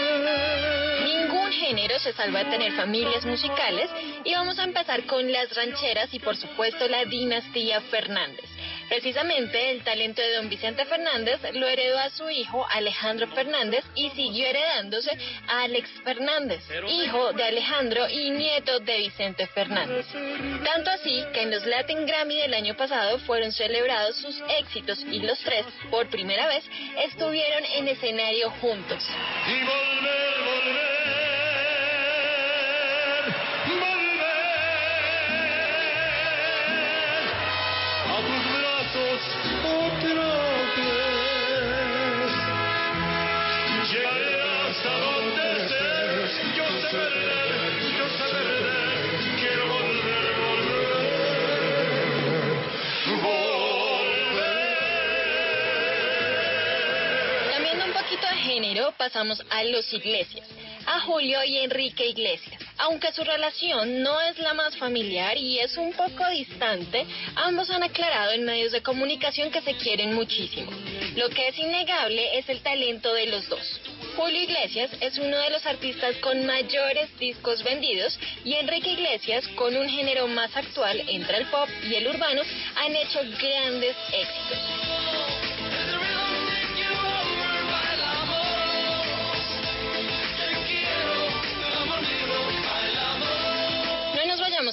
Ningún género se salva de tener familias musicales y vamos a empezar con las rancheras y por supuesto la dinastía Fernández. Precisamente el talento de don Vicente Fernández lo heredó a su hijo Alejandro Fernández y siguió heredándose a Alex Fernández, hijo de Alejandro y nieto de Vicente Fernández. Tanto así que en los Latin Grammy del año pasado fueron celebrados sus éxitos y los tres, por primera vez, estuvieron en escenario juntos. y volver, volver, volver género, pasamos a los Iglesias, a Julio y Enrique Iglesias. Aunque su relación no es la más familiar y es un poco distante, ambos han aclarado en medios de comunicación que se quieren muchísimo. Lo que es innegable es el talento de los dos. Julio Iglesias es uno de los artistas con mayores discos vendidos y Enrique Iglesias, con un género más actual entre el pop y el urbano, han hecho grandes éxitos.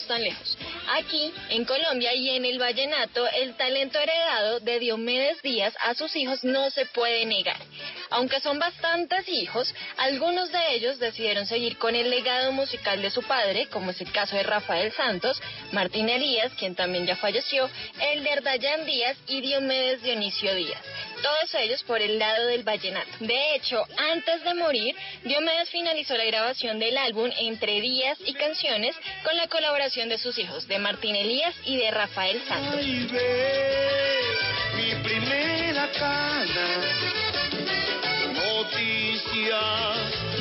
Tan lejos. Aquí, en Colombia y en el vallenato, el talento heredado de Diomedes Díaz a sus hijos no se puede negar. Aunque son bastantes hijos, algunos de ellos decidieron seguir con el legado musical de su padre, como es el caso de Rafael Santos, Martín Elías, quien también ya falleció, Elder Dayan Díaz y Diomedes Dionisio Díaz. Todos ellos por el lado del vallenato. De hecho, antes de morir, Diomedes finalizó la grabación del álbum Entre Días y Canciones con la colaboración de sus hijos, de Martín Elías y de Rafael Santos. Ay, ve, mi primera cana, noticias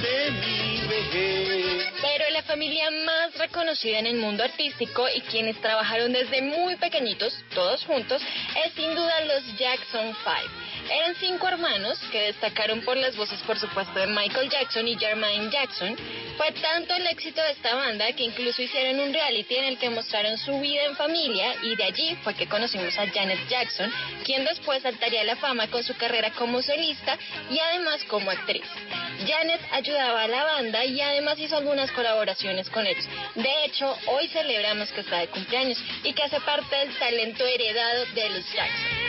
de mi Pero la familia más reconocida en el mundo artístico y quienes trabajaron desde muy pequeñitos, todos juntos, es sin duda los Jackson Five. Eran cinco hermanos que destacaron por las voces, por supuesto, de Michael Jackson y Jermaine Jackson. Fue tanto el éxito de esta banda que incluso hicieron un reality en el que mostraron su vida en familia y de allí fue que conocimos a Janet Jackson, quien después saltaría a la fama con su carrera como solista y además como actriz. Janet ayudaba a la banda y además hizo algunas colaboraciones con ellos. De hecho, hoy celebramos que está de cumpleaños y que hace parte del talento heredado de los Jackson.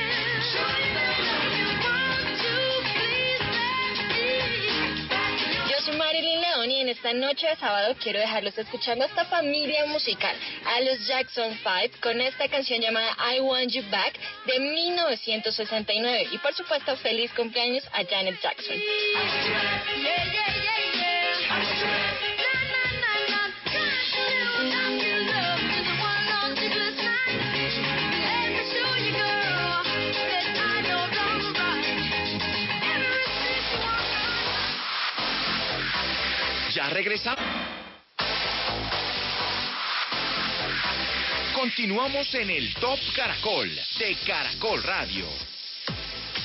Yo soy Marilyn León y en esta noche de sábado quiero dejarlos escuchando a esta familia musical, a los Jackson 5, con esta canción llamada I Want You Back de 1969. Y por supuesto, feliz cumpleaños a Janet Jackson. Ya regresamos. Continuamos en el Top Caracol de Caracol Radio.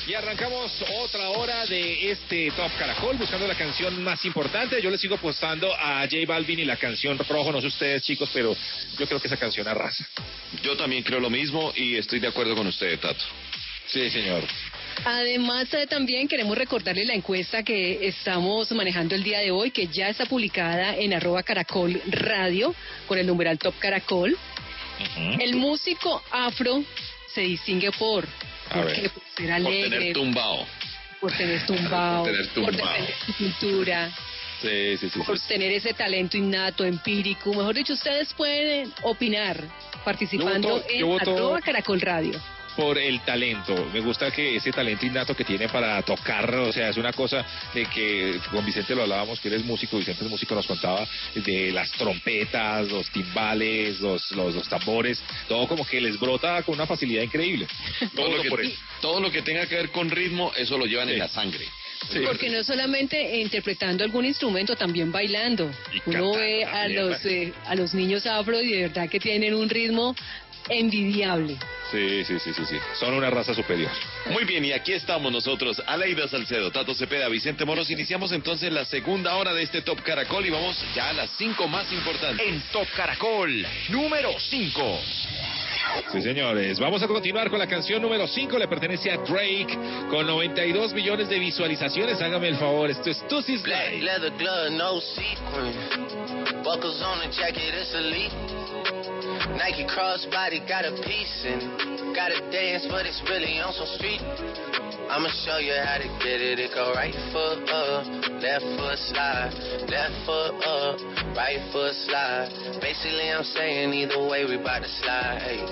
Y arrancamos otra hora de este Top Caracol buscando la canción más importante. Yo le sigo apostando a J Balvin y la canción Rojo. No sé ustedes, chicos, pero yo creo que esa canción arrasa. Yo también creo lo mismo y estoy de acuerdo con usted, Tato. Sí, señor. Además, eh, también queremos recordarle la encuesta que estamos manejando el día de hoy, que ya está publicada en arroba caracol radio, con el numeral top caracol. El músico afro se distingue por, ¿por? Por ser Por alegre, tener tumbao. por tener tumbao, Por tener tumbao. defender su cultura, Sí, sí, sí. por tener ese talento innato, empírico. Mejor dicho, ustedes pueden opinar participando Yo voto- en yo voto- arroba caracol radio. Por el talento. Me gusta que ese talento innato que tiene para tocar, o sea, es una cosa de que con Vicente lo hablábamos, que él es músico, Vicente es músico, nos contaba de las trompetas, los timbales, los, los, los tambores, todo como que les brota con una facilidad increíble. Todo lo, por que, eso. todo lo que tenga que ver con ritmo, eso lo llevan en la sangre. Porque no solamente interpretando algún instrumento, también bailando. Uno cantando ve a los eh, a los niños afro y de verdad que tienen un ritmo envidiable. Sí, sí, sí, sí, sí. Son una raza superior. Muy bien, y aquí estamos nosotros, Aleida Salcedo, Tato Cepeda, Vicente Moros. Iniciamos entonces la segunda hora de este Top Caracol y vamos ya a las cinco más importantes. En Top Caracol, número 5. Sí, señores. Vamos a continuar con la canción número 5. Le pertenece a Drake con 92 millones de visualizaciones. Hágame el favor. Esto es Tussy Black leather glove, no sequin. Buckles on the jacket, it's elite. Nike crossbody got a piece and gotta dance, but it's really on some street. I'ma show you how to get it. It go right foot up, left foot slide, left foot up, right foot slide. Basically, I'm saying either way we bout to slide. Hey,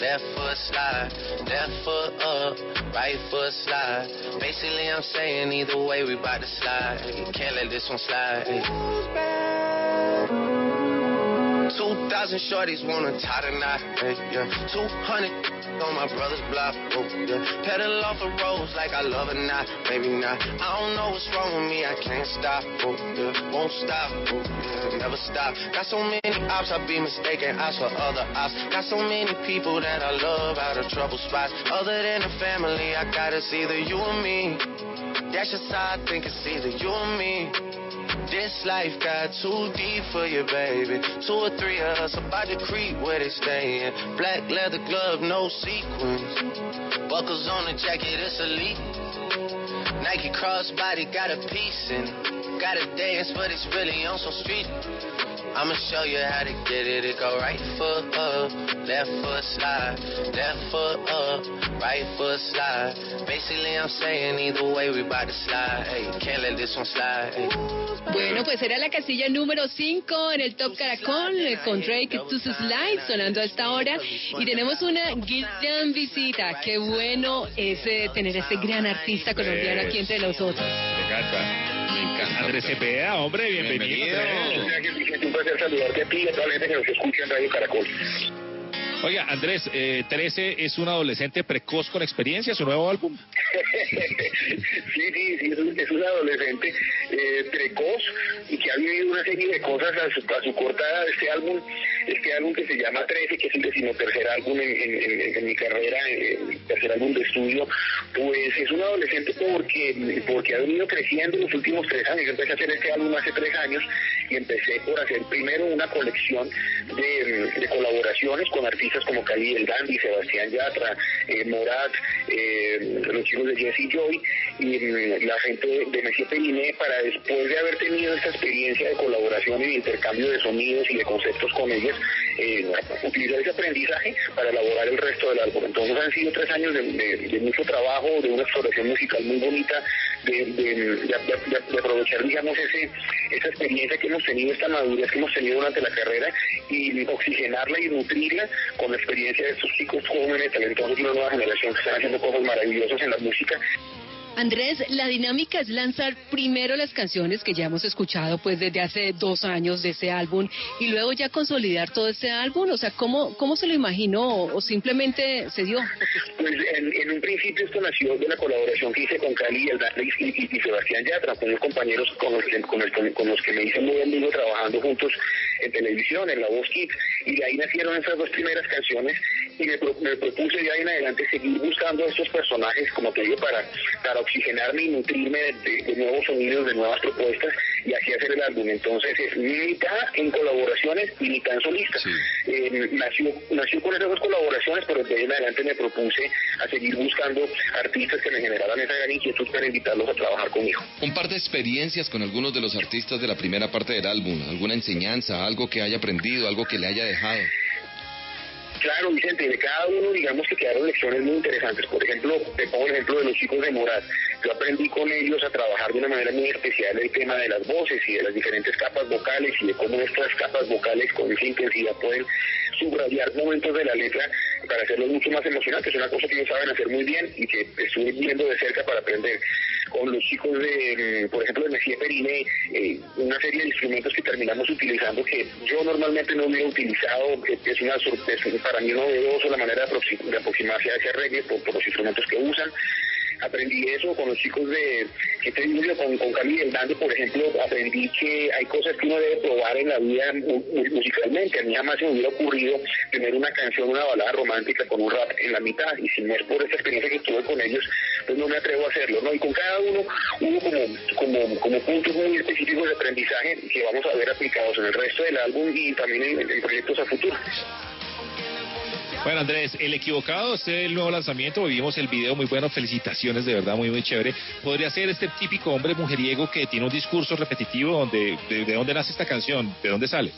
left foot slide, left foot up, right foot slide. Basically, I'm saying either way we bout to slide. Can't let this one slide. 2,000 shorties wanna tie the knot, yeah. 200 on my brother's block, oh, yeah. Pedal off the roads like I love it, not, maybe not. I don't know what's wrong with me, I can't stop, oh, yeah. Won't stop, oh, yeah. Never stop. Got so many ops, I be mistaken ops for other ops. Got so many people that I love out of trouble spots. Other than the family, I got it's either you or me. That's just how I think it's either you or me. This life got too deep for you, baby. Two or three of us about to creep where they stayin'. Black leather glove, no sequins. Buckles on the jacket, it's elite. Nike crossbody got a piece and gotta dance, but it's really on some street. I'ma show you how to get it. It go right foot up, left foot slide, left foot up, right foot slide. Basically, I'm saying either way we bout to slide. Hey, can't let this one slide. Hey. Bueno, pues era la casilla número 5 en el Top Caracol con Drake To Slide sonando a esta hora. Y tenemos una gran visita. Qué bueno es eh, tener a este gran artista colombiano aquí entre nosotros. Me encanta. Me encanta. Andrés Cepeda, hombre, bienvenido. Un placer saludarte a ti y a toda la gente que nos escucha en Radio Caracol. Oiga, Andrés, eh, 13 es un adolescente precoz con experiencia, su nuevo álbum. sí, sí, sí, es un, es un adolescente eh, precoz y que ha vivido una serie de cosas a su, a su corta edad. Este álbum, este álbum que se llama 13, que es el decimotercer álbum en, en, en, en mi carrera, el tercer álbum de estudio, pues es un adolescente porque, porque ha venido creciendo en los últimos tres años. Yo empecé a hacer este álbum hace tres años y empecé por hacer primero una colección de, colaboraciones con artistas como Cali del Dandy, Sebastián Yatra, eh, Morat, eh, los chicos de Jesse Joy y mm, la gente de, Messier Periné para después de haber tenido esta experiencia de colaboración y de intercambio de sonidos y de conceptos con ellos, eh, utilizar ese aprendizaje para elaborar el resto del álbum. Entonces han sido tres años de, mucho trabajo, de una exploración musical muy bonita, de, de- aprovechar, digamos, ese, esa experiencia que hemos tenido, esta madurez que hemos tenido durante la carrera y oxigenarla y nutrirla con la experiencia de estos chicos jóvenes, talentosos de una nueva generación que están haciendo cosas maravillosas en la música Andrés, la dinámica es lanzar primero las canciones que ya hemos escuchado pues desde hace dos años de ese álbum y luego ya consolidar todo este álbum. O sea, ¿cómo, cómo se lo imaginó o simplemente se dio? Pues en, un principio esto nació de la colaboración que hice con Cali el y, y, y Sebastián Yatra, con los compañeros con los, que, con, con los que me hice muy amigo trabajando juntos en televisión, en La Voz Kids, y de ahí nacieron esas dos primeras canciones y me, pro- me propuse de ahí en adelante seguir buscando estos personajes, como te digo, para, para oxigenarme y nutrirme de, de- de nuevos sonidos, de nuevas propuestas y así hacer el álbum. Entonces es mitad en colaboraciones y mitad en solista. Eh, nació, nació con esas dos colaboraciones, pero de ahí en adelante me propuse a seguir buscando artistas que me generaran esa gran inquietud para invitarlos a trabajar conmigo. Un par de experiencias con algunos de los artistas de la primera parte del álbum, alguna enseñanza, algo que haya aprendido, algo que le haya dejado. Claro, Vicente, de cada uno digamos que quedaron lecciones muy interesantes. Por ejemplo, te pongo el ejemplo de los chicos de Morat. Yo aprendí con ellos a trabajar de una manera muy especial el tema de las voces y de las diferentes capas vocales y de cómo estas capas vocales con esa intensidad pueden subrayar momentos de la letra para hacerlo mucho más emocionante. Es una cosa que ellos saben hacer muy bien y que estuve viendo de cerca para aprender. Con los chicos de, mm, por ejemplo, de Messier Perine, eh, una serie de instrumentos que terminamos utilizando que yo normalmente no hubiera utilizado. eh, Es una sorpresa, para mí novedoso la manera de, aproxi- de aproximarse a ese por, por los instrumentos que usan aprendí eso con los chicos de que te digo con, con Cali del Dante, por ejemplo, aprendí que hay cosas que uno debe probar en la vida mu- mu- musicalmente. A mí jamás se me hubiera ocurrido tener una canción, una balada romántica con un rap en la mitad, y si no es por esa experiencia que tuve con ellos, pues no me atrevo a hacerlo, ¿no? Y con cada uno hubo como, como, como puntos muy específicos de aprendizaje que vamos a ver aplicados en el resto del álbum y también en, en proyectos a futuro. Bueno, Andrés, El Equivocado, es el nuevo lanzamiento, vimos el video muy bueno, felicitaciones, de verdad, muy, muy chévere. Podría ser este típico hombre mujeriego que tiene un discurso repetitivo, donde, de, de dónde nace esta canción? ¿De dónde sale?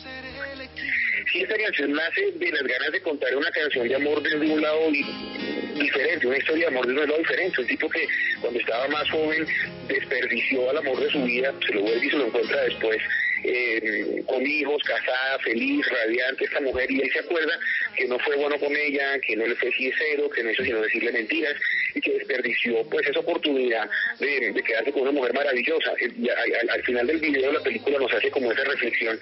Sí, esta canción nace de las ganas de contar una canción de amor desde un lado di- diferente, una historia de amor desde un lado diferente. Un tipo que cuando estaba más joven desperdició al amor de su vida, se lo vuelve y se lo encuentra después eh, con hijos, casada, feliz, radiante esta mujer y él se acuerda que no fue bueno con ella, que no le fue sincero, que no hizo sino decirle mentiras y que desperdició pues esa oportunidad de, de quedarse con una mujer maravillosa. Eh, al, al- al final del video la película nos hace como esa reflexión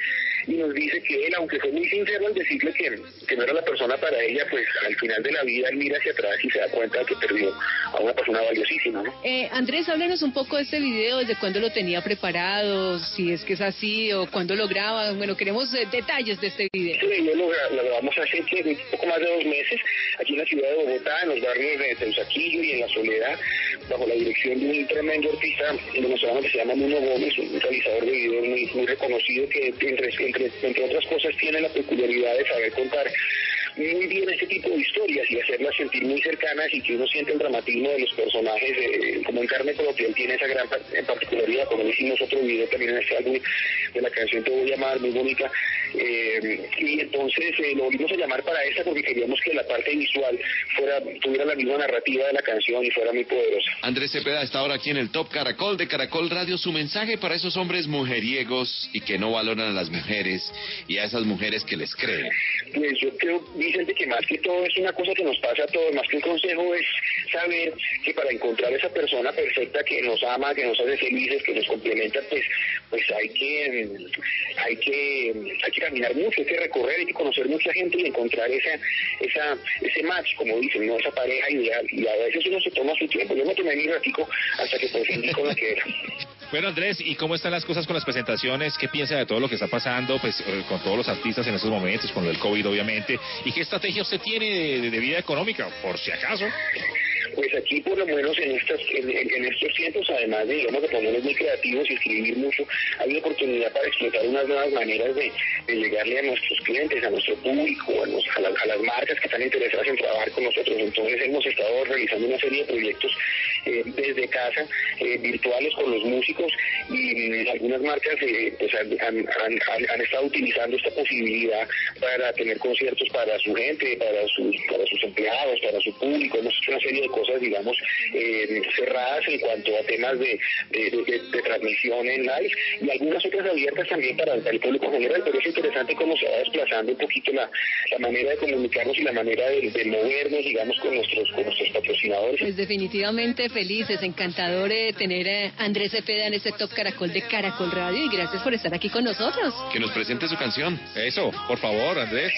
y nos dice que él, aunque fue muy sincero al decirle que, que no era la persona para ella, pues al final de la vida él mira hacia atrás y se da cuenta que perdió a una persona valiosísima, ¿no? Eh, Andrés, háblanos un poco de este video, desde cuándo lo tenía preparado, si es que es así o cuándo lo graba. Bueno, queremos eh, detalles de este video. Video lo, lo grabamos hace un poco más de dos meses aquí en la ciudad de Bogotá, en los barrios de Teusaquillo y en La Soledad, bajo la dirección de un tremendo artista venezolano que se llama Nuno Gómez, un realizador de videos muy, muy reconocido que entre, entre, entre otras cosas tiene la peculiaridad de saber contar muy bien este tipo de historias y hacerlas sentir muy cercanas y que uno siente el dramatismo de los personajes eh, como en carne propia. Él tiene esa gran en particularidad, como hicimos otro video también en este álbum de la canción Te voy a amar, muy bonita. eh, y entonces eh, lo volvimos a llamar para esta porque queríamos que la parte visual fuera tuviera la misma narrativa de la canción y fuera muy poderosa. Andrés Cepeda está ahora aquí en el Top Caracol de Caracol Radio. Su mensaje para esos hombres mujeriegos y que no valoran a las mujeres y a esas mujeres que les creen. Pues yo creo, Vicente, que más que todo es una cosa que nos pasa a todos, más que un consejo es saber que para encontrar esa persona perfecta que nos ama, que nos hace felices, que nos complementa, pues pues hay que hay que hay que caminar mucho, hay que recorrer, hay que conocer mucha gente y encontrar esa esa ese match, como dicen, no esa pareja ideal. Y a veces uno se toma su tiempo. Yo me tomé mi ratico hasta que por fin con la que era. Bueno, Andrés, ¿y cómo están las cosas con las presentaciones? ¿Qué piensa de todo lo que está pasando pues, eh, con todos los artistas en estos momentos, con el COVID obviamente? ¿Y qué estrategia usted tiene de, de vida económica, por si acaso? Pues aquí por lo menos en estas en, estos tiempos, además de digamos de ponernos muy creativos y escribir mucho, hay una oportunidad para explotar unas nuevas maneras de, de llegarle a nuestros clientes, a nuestro público, a, a las, a las marcas que están interesadas en trabajar con nosotros. Entonces hemos estado realizando una serie de proyectos eh, desde casa, eh, virtuales con los músicos y algunas marcas eh, pues han- han- han- han estado utilizando esta posibilidad para tener conciertos para su gente, para sus, para sus empleados, para su público. Hemos hecho una serie de cosas cosas, digamos, eh, cerradas en cuanto a temas de, de, de- de transmisión en live y algunas otras abiertas también para, para el público general, pero es interesante cómo se va desplazando un poquito la, la manera de comunicarnos y la manera de, de movernos, digamos, con nuestros, con nuestros patrocinadores. Pues definitivamente felices, encantador eh, tener a Andrés Cepeda en este Top Caracol de Caracol Radio y gracias por estar aquí con nosotros. Que nos presente su canción. Eso, por favor, Andrés.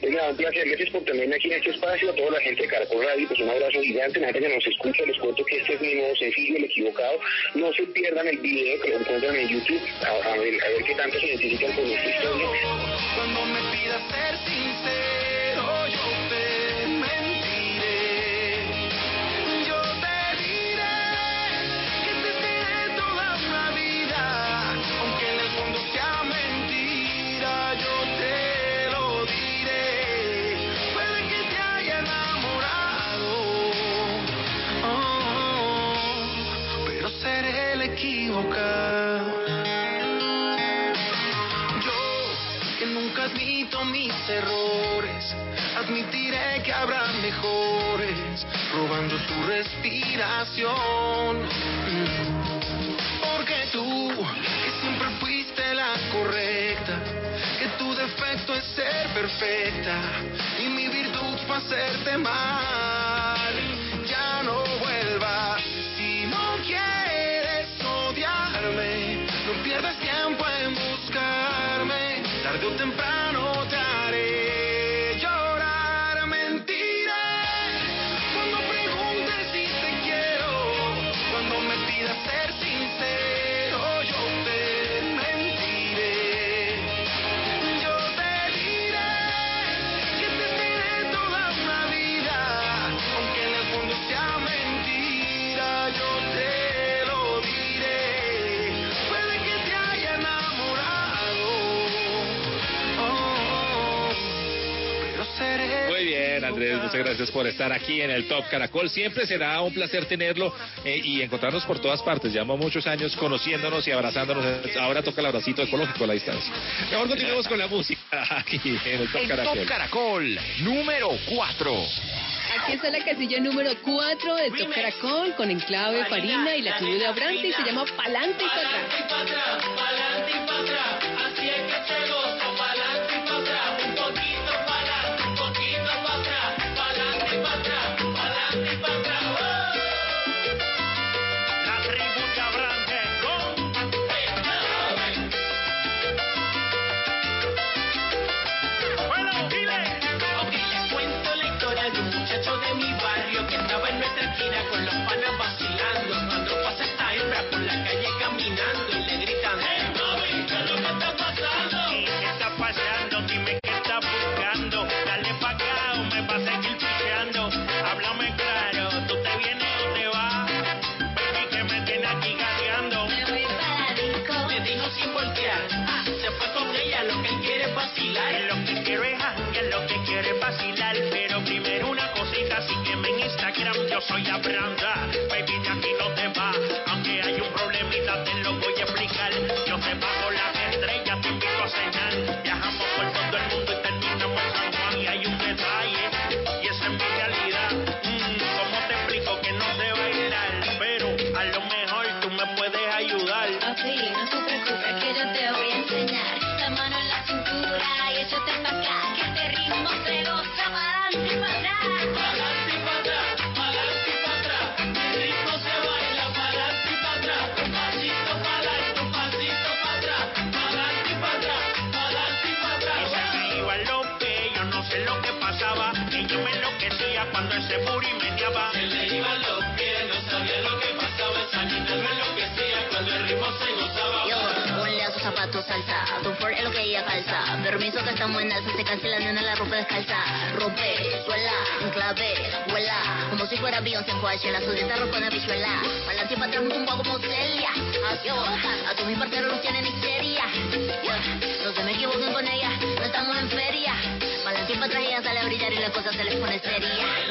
Pues nada, un placer, gracias por tenerme aquí en este espacio, a toda la gente de Caracol Radio, pues un abrazo gigante, la gente que nos escucha, les cuento que este es mi nuevo sencillo, El Equivocado, no se pierdan el video que lo encuentran en YouTube, a, a ver, a ver qué tanto se identifican con esta historia. Cuando me pidas ser sincero, admitiré que habrá mejores, robando tu respiración. Porque tú, que siempre fuiste la correcta, que tu defecto es ser perfecta y mi virtud fue hacerte mal. Ya no vuelvas si no quieres odiarme, no pierdas tiempo en buscarme, tarde o temprano Andrés, muchas gracias por estar aquí en el Top Caracol. Siempre será un placer tenerlo eh, y encontrarnos por todas partes. Llevamos muchos años conociéndonos y abrazándonos. Ahora toca el abracito ecológico a la distancia. Mejor continuemos con la música aquí en el Top El Caracol. Top Caracol número 4. Aquí está la casilla número 4 de Top Caracol con Enclave, Farina y la tribu de Abrante y se llama Palante y para Soy Abranda. Baby, Permiso que estamos en se cansa la nena la ropa descalza. Rompe, suela, enclave, vuela. Como si fuera Beyoncé en Coachella, su dieta ropa una bichuela. Pa'lante y pa' atrás, un poco como Celia. A todos mis parceros los tienen histeria. No se me equivoquen con ella, no estamos en feria. Pa'lante y pa' atrás ella sale a brillar y la cosa se les pone seria.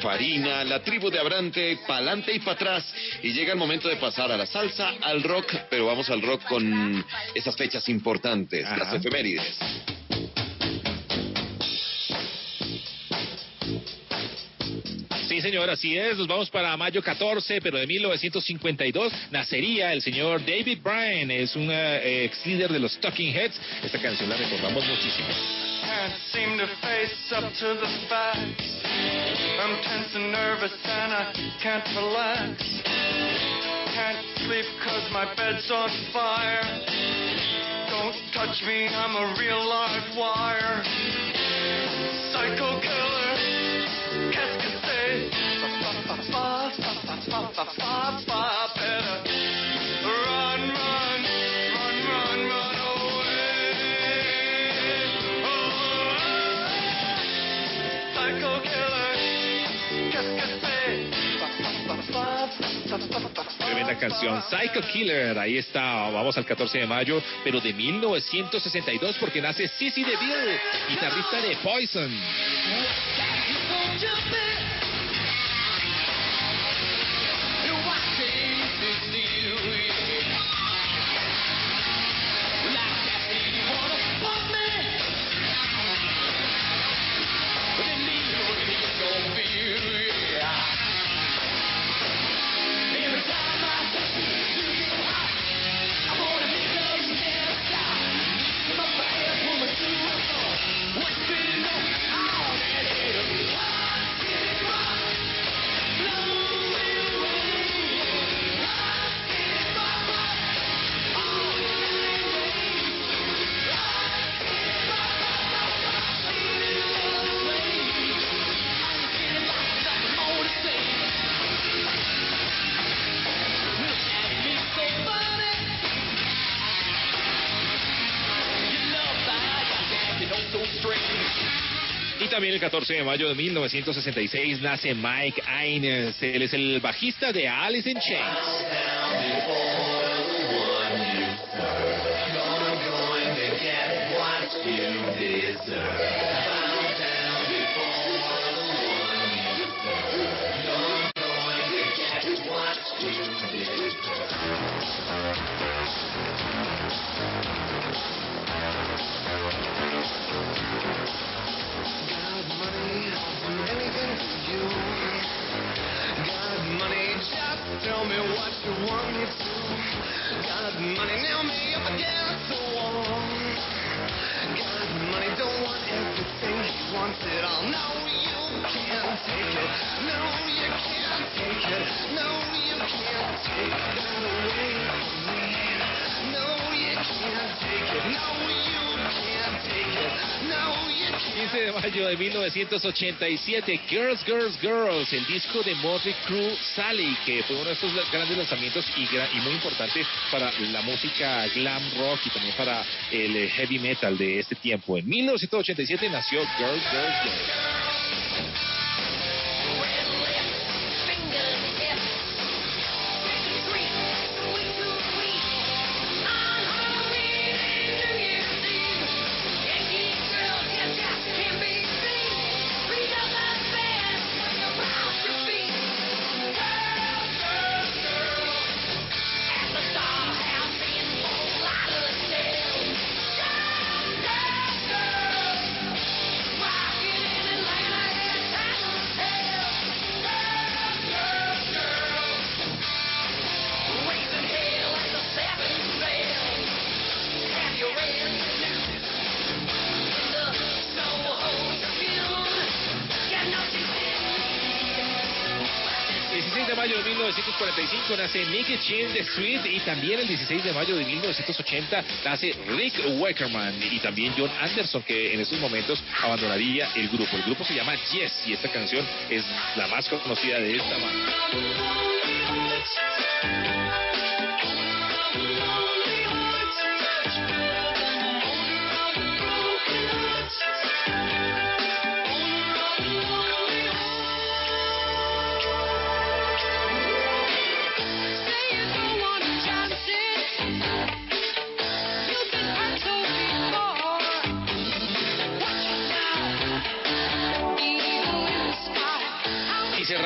Farina, la tribu de Abrante, pa'lante y para atrás. Y llega el momento de pasar a la salsa, al rock, pero vamos al rock con esas fechas importantes, las efemérides. Sí, señor, así es. Nos vamos para mayo 14, pero de 1952 nacería el señor David Bryan. Es un eh, ex líder de los Talking Heads. Esta canción la recordamos muchísimo. Can't seem to face up to the facts. I'm tense and nervous and I can't relax. Can't sleep cause my bed's on fire. Don't touch me, I'm a real live wire. Psycho killer, qu'est-ce? Tremenda canción, Psycho Killer. Ahí está, vamos al 14 de mayo, pero de 1962, porque nace Sissy DeVille, guitarrista de Poison. También el 14 de mayo de 1966 nace Mike Inez. Él es el bajista de Alice in Chains. You. Got money, just tell me what you want me to. Got money, nail me up against the wall. Got money, don't want everything, he wants it all. No, you can't take it. No, you can't take it. No, you can't take that away from me. No, you can't take it. No, you can't take it. No, you can't. 15 de mayo de 1987, Girls, Girls, Girls, el disco de Motley Crue Sally, que fue uno de estos grandes lanzamientos y, y muy importante para la música glam rock y también para el heavy metal de este tiempo. En 1987 nació Girls, Girls, Girls. Nace Nicky Chin de Sweet y también el 16 de mayo de 1980 nace Rick Weckerman y también John Anderson que en estos momentos abandonaría el grupo. El grupo se llama Yes y esta canción es la más conocida de esta banda.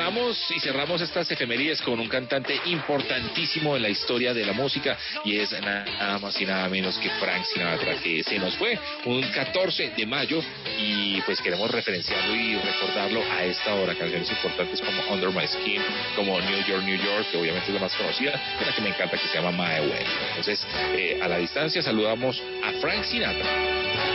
How vamos y cerramos estas efemerías con un cantante importantísimo en la historia de la música y es nada más y nada menos que Frank Sinatra, que se nos fue un 14 de mayo y pues queremos referenciarlo y recordarlo a esta hora. Canciones importantes como Under My Skin, como New York, New York, que obviamente es la más conocida, y la que me encanta que se llama My Way. Entonces, eh, a la distancia saludamos a Frank Sinatra.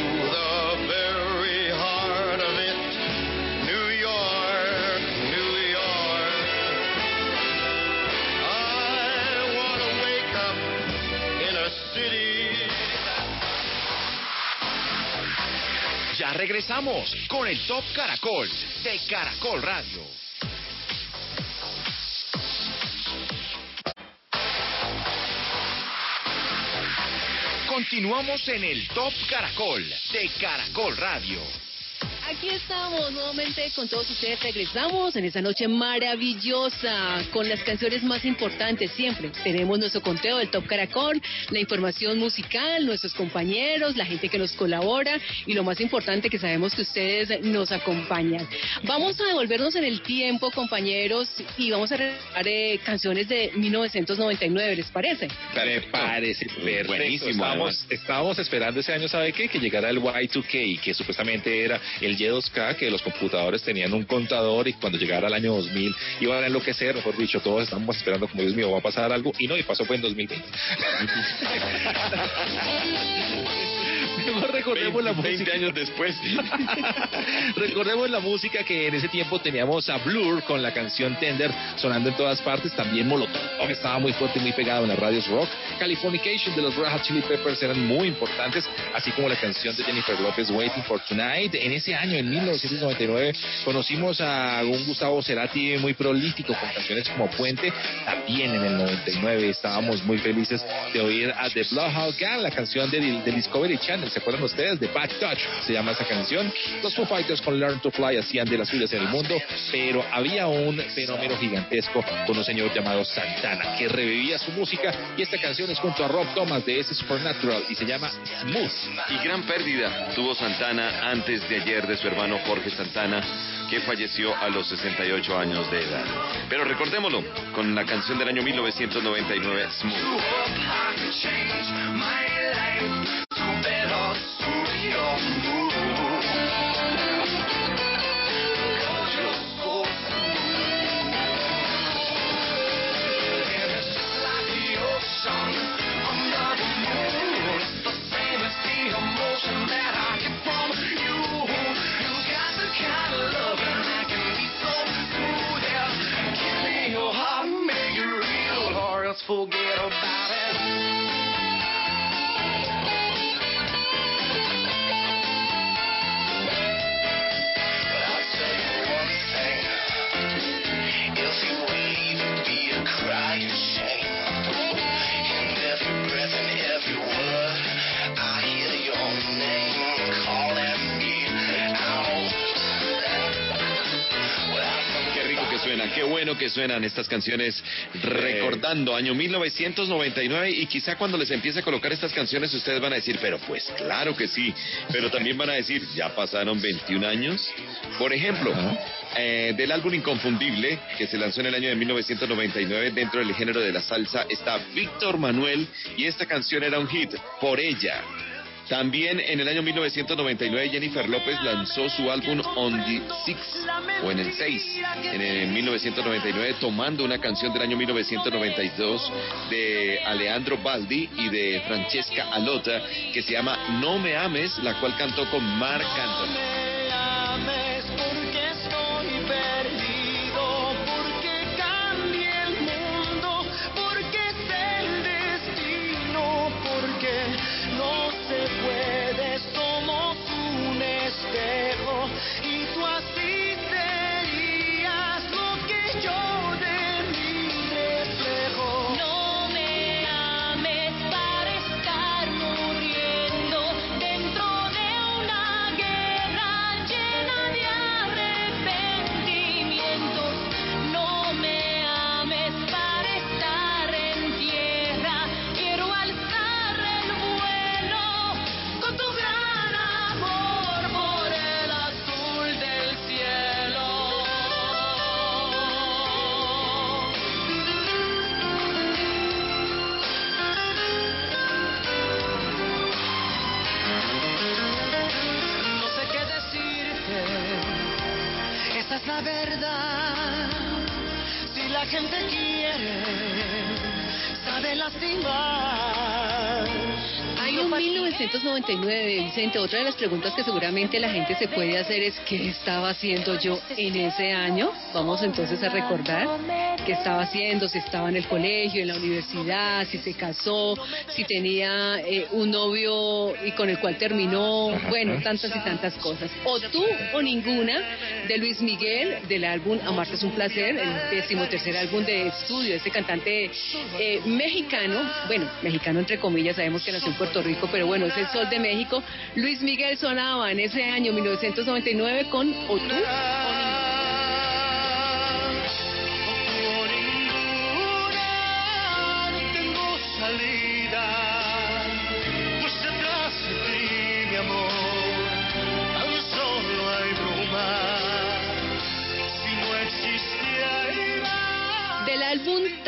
regresamos con el Top Caracol de Caracol Radio. Continuamos en el Top Caracol de Caracol Radio. Aquí estamos nuevamente con todos ustedes. Regresamos en esta noche maravillosa con las canciones más importantes siempre. Tenemos nuestro conteo del Top Caracol, la información musical, nuestros compañeros, la gente que nos colabora y lo más importante que sabemos que ustedes nos acompañan. Vamos a devolvernos en el tiempo, compañeros, y vamos a recordar eh, canciones de 1999, ¿les parece? Me parece perfecto. Buenísimo, Estábamos, estábamos esperando ese año, ¿sabe qué? Que llegara el Y2K, que supuestamente era el Y2K, que los computadores tenían un contador y cuando llegara el año 2000 iban a enloquecer, mejor dicho, todos estábamos esperando como Dios mío, va a pasar algo, y no, y pasó fue en 2020. Mejor recordemos la 20 música. años después. Recordemos la música que en ese tiempo teníamos a Blur con la canción Tender sonando en todas partes. También Molotov estaba muy fuerte y muy pegado en las radios rock. Californication de los Red Hot Chili Peppers eran muy importantes, así como la canción de Jennifer López Waiting for Tonight. En ese año, en 1999, conocimos a un Gustavo Cerati muy prolífico con canciones como Puente. También en el 99 estábamos muy felices de oír a The Bloodhound Gang, la canción de, de Discovery Channel. ¿Se acuerdan ustedes? De Bad Touch se llama esa canción. Los Foo Fighters con Learn to Fly hacían de las suyas en el mundo, pero había un fenómeno gigantesco con un señor llamado Santana que revivía su música y esta canción es junto a Rob Thomas de ese Supernatural y se llama Smooth. Y gran pérdida tuvo Santana antes de ayer de su hermano Jorge Santana, que falleció a los 68 años de edad. Pero recordémoslo con la canción del año 1999, Smooth. Qué bueno que suenan estas canciones recordando año 1999 y quizá cuando les empiece a colocar estas canciones ustedes van a decir, pero pues claro que sí, pero también van a decir, ya pasaron 21 años. Por ejemplo, eh, del álbum Inconfundible que se lanzó en el año de 1999 dentro del género de la salsa está Víctor Manuel y esta canción era un hit, Por ella. También en el año 1999 Jennifer López lanzó su álbum On the Six o en el 6 en el 1999 tomando una canción del año 1992 de Alejandro Baldi y de Francesca Alota que se llama No me ames, la cual cantó con Marc Anthony. Verdad. Si la gente quiere, sabe lastimar. Año 1999, Vicente. Otra de las preguntas que seguramente la gente se puede hacer es ¿qué estaba haciendo yo en ese año? Vamos entonces a recordar qué estaba haciendo, si estaba en el colegio, en la universidad, si se casó, si tenía eh, un novio y con el cual terminó, bueno, tantas y tantas cosas. O tú o ninguna de Luis Miguel del álbum Amarte es un placer, el decimotercer álbum de estudio, este cantante eh, mexicano, bueno, mexicano entre comillas, sabemos que nació en Puerto Rico, pero bueno, es el sol de México. Luis Miguel sonaba en ese año 1999 con O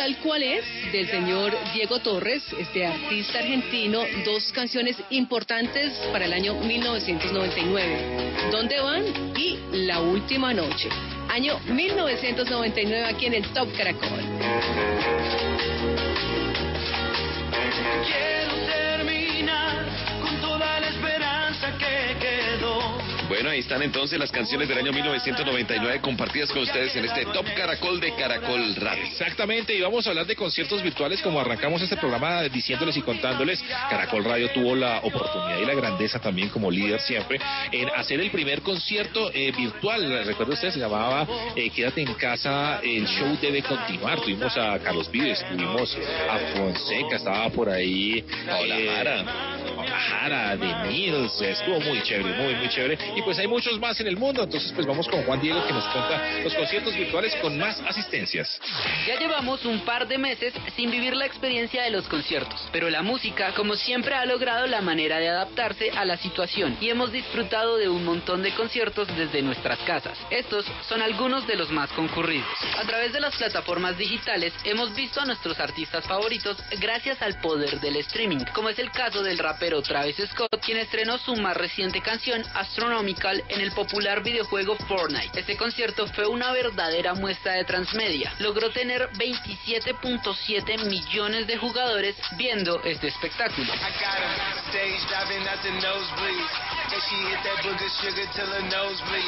Tal cual es, del señor Diego Torres, este artista argentino, dos canciones importantes para el año 1999. ¿Dónde van? Y La Última Noche. Año 1999 aquí en el Top Caracol. quiero Bueno, ahí están entonces las canciones del año 1999 compartidas con ustedes en este Top Caracol de Caracol Radio. Exactamente, y vamos a hablar de conciertos virtuales como arrancamos este programa diciéndoles y contándoles. Caracol Radio tuvo la oportunidad y la grandeza también como líder siempre en hacer el primer concierto eh, virtual. Recuerda usted, se llamaba eh, Quédate en casa, el show debe continuar. Tuvimos a Carlos Vives, tuvimos a Fonseca, estaba por ahí. Paola eh, Jara. Paola Jara, de Mills, estuvo muy chévere, muy, muy chévere. Y pues hay muchos más en el mundo, entonces pues vamos con Juan Diego que nos cuenta los conciertos virtuales con más asistencias. Ya llevamos un par de meses sin vivir la experiencia de los conciertos, pero la música, como siempre, ha logrado la manera de adaptarse a la situación y hemos disfrutado de un montón de conciertos desde nuestras casas. Estos son algunos de los más concurridos. A través de las plataformas digitales hemos visto a nuestros artistas favoritos gracias al poder del streaming, como es el caso del rapero Travis Scott, quien estrenó su más reciente canción Astronomical en el popular videojuego Fortnite. Este concierto fue una verdadera muestra de transmedia. Logró tener 27.7 millones de jugadores viendo este espectáculo. I got him stage diving at the nosebleed. And she hit that booger sugar till her nose bleed.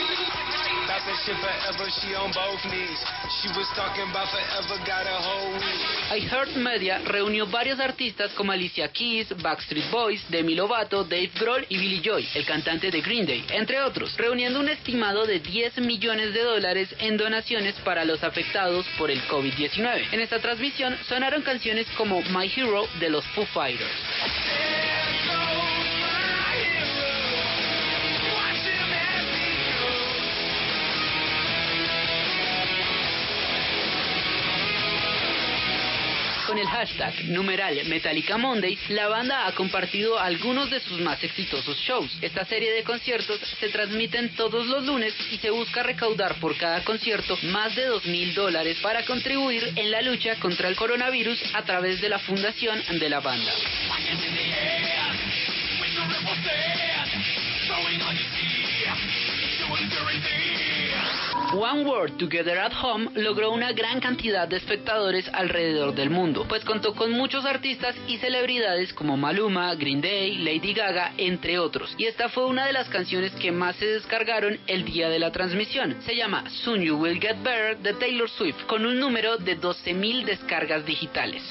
Thought that shit forever, she on both knees. She was talking about forever, got a whole week. iHeartMedia reunió varios artistas como Alicia Keys, Backstreet Boys, Demi Lovato, Dave Grohl y Billy Joy, el cantante de Green Day, entre otros, reuniendo un estimado de 10 millones de dólares en donaciones para los afectados por el COVID-19. En esta transmisión sonaron canciones como My Hero de los Foo Fighters. Con el hashtag numeral Metallica Mondays, la banda ha compartido algunos de sus más exitosos shows. Esta serie de conciertos se transmiten todos los lunes y se busca recaudar por cada concierto más de 2 mil dólares para contribuir en la lucha contra el coronavirus a través de la fundación de la banda. One World Together at Home logró una gran cantidad de espectadores alrededor del mundo, pues contó con muchos artistas y celebridades como Maluma, Green Day, Lady Gaga, entre otros. Y esta fue una de las canciones que más se descargaron el día de la transmisión. Se llama Soon You Will Get Better de Taylor Swift, con un número de 12.000 descargas digitales.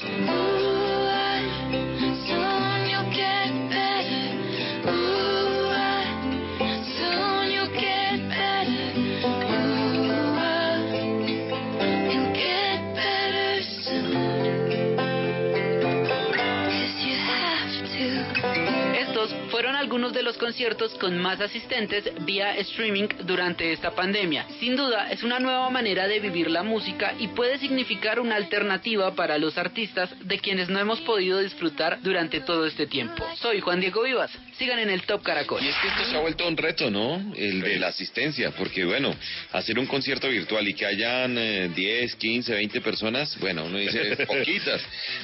Algunos de los conciertos con más asistentes vía streaming durante esta pandemia. Sin duda, es una nueva manera de vivir la música y puede significar una alternativa para los artistas de quienes no hemos podido disfrutar durante todo este tiempo. Soy Juan Diego Vivas. Sigan en el Top Caracol. Y es que esto se ha vuelto un reto, ¿no? El de la asistencia, porque bueno, hacer un concierto virtual y que hayan eh, 10, 15, 20 personas, bueno, uno dice poquitas,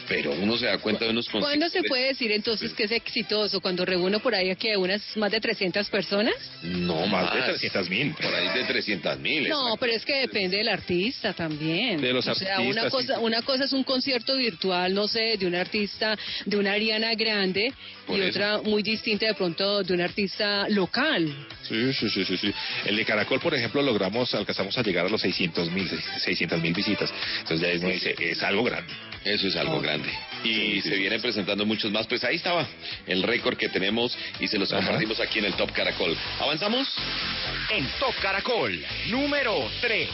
pero uno se da cuenta de unos conciertos. ¿Cuándo se puede decir entonces que es exitoso? ¿Cuando reúno por ahí aquí a unas más de 300 personas? No, Más más. de 300 mil. Por ahí de 300 mil. No, pero es que depende del artista también. De los o sea, una artistas, cosa, sí. una cosa es un concierto virtual, no sé, de un artista, de una Ariana Grande, Por y eso. otra muy distinta de pronto de un artista local. Sí, sí, sí, sí, sí. El de Caracol, por ejemplo, logramos, alcanzamos a llegar a los 600 mil, 600 mil visitas. Entonces ya uno dice, es algo grande. Eso es algo grande. Y se vienen presentando muchos más. Pues ahí estaba el récord que tenemos y se los Ajá. compartimos aquí en el Top Caracol. ¿Avanzamos? En Top Caracol, número 3.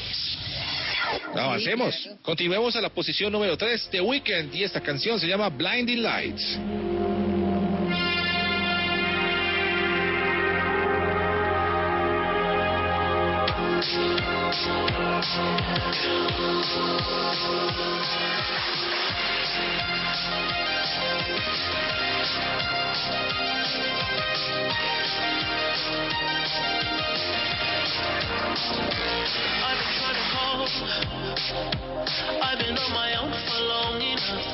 Avancemos. Continuemos a la posición número 3 de Weekend y esta canción se llama Blinding Lights. I've been on my own for long enough.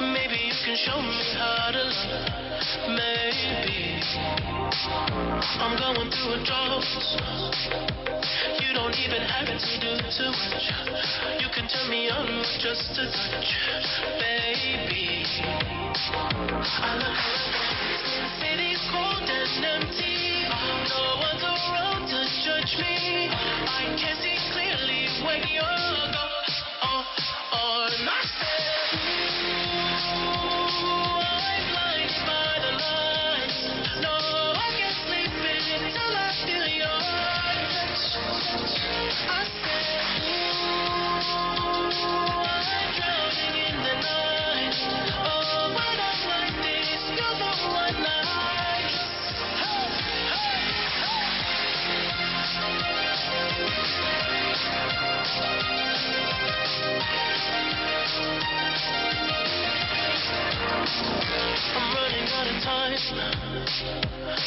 Maybe you can show me how to love. Maybe going through a drought. You don't even have to do too much. You can turn me on with just a touch, baby. I look around, city's cold and empty. No one's around to judge me. I can see clearly when you're gone.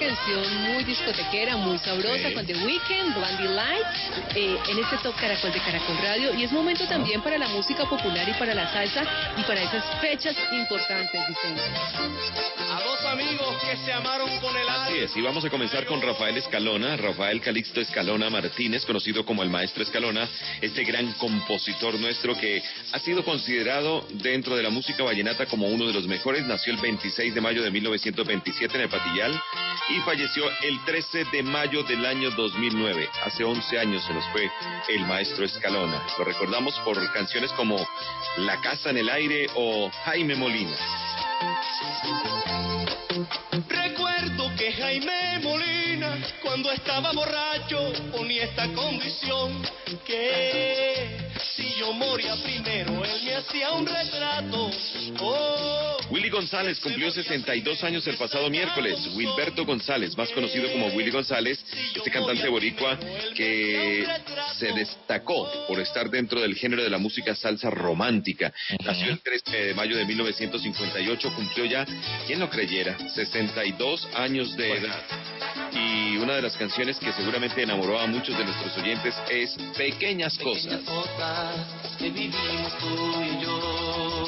canción muy discotequera, muy sabrosa Sí. con The Weeknd, Blondie Lights, eh, en este Top Caracol de Caracol Radio. Y es momento también para la música popular y para la salsa y para esas fechas importantes, Vicente. A dos amigos que se amaron con el alma. Así es, y vamos a comenzar con Rafael Escalona, Rafael Calixto Escalona Martínez, conocido como el Maestro Escalona, este gran compositor nuestro que ha sido considerado dentro de la música vallenata como uno de los mejores. Nació el 26 de mayo de 1927 en el Patillal y falleció el 13 de mayo del año 2009. Hace 11 años se nos fue el Maestro Escalona. Lo recordamos por canciones como La Casa en el Aire o Jaime Molina. Recuerdo que Jaime Molina, cuando estaba borracho, ponía esta condición: que si yo moría primero, él me hacía un retrato. Oh, Willy González cumplió 62 años el pasado miércoles. Wilberto González, más conocido como Willy González, este cantante boricua que se destacó por estar dentro del género de la música salsa romántica. Nació el 13 de mayo de 1958, cumplió ya, quien lo creyera, 62 años de edad. Y una de las canciones que seguramente enamoró a muchos de nuestros oyentes es Pequeñas Cosas. cosas que vivimos tú y yo.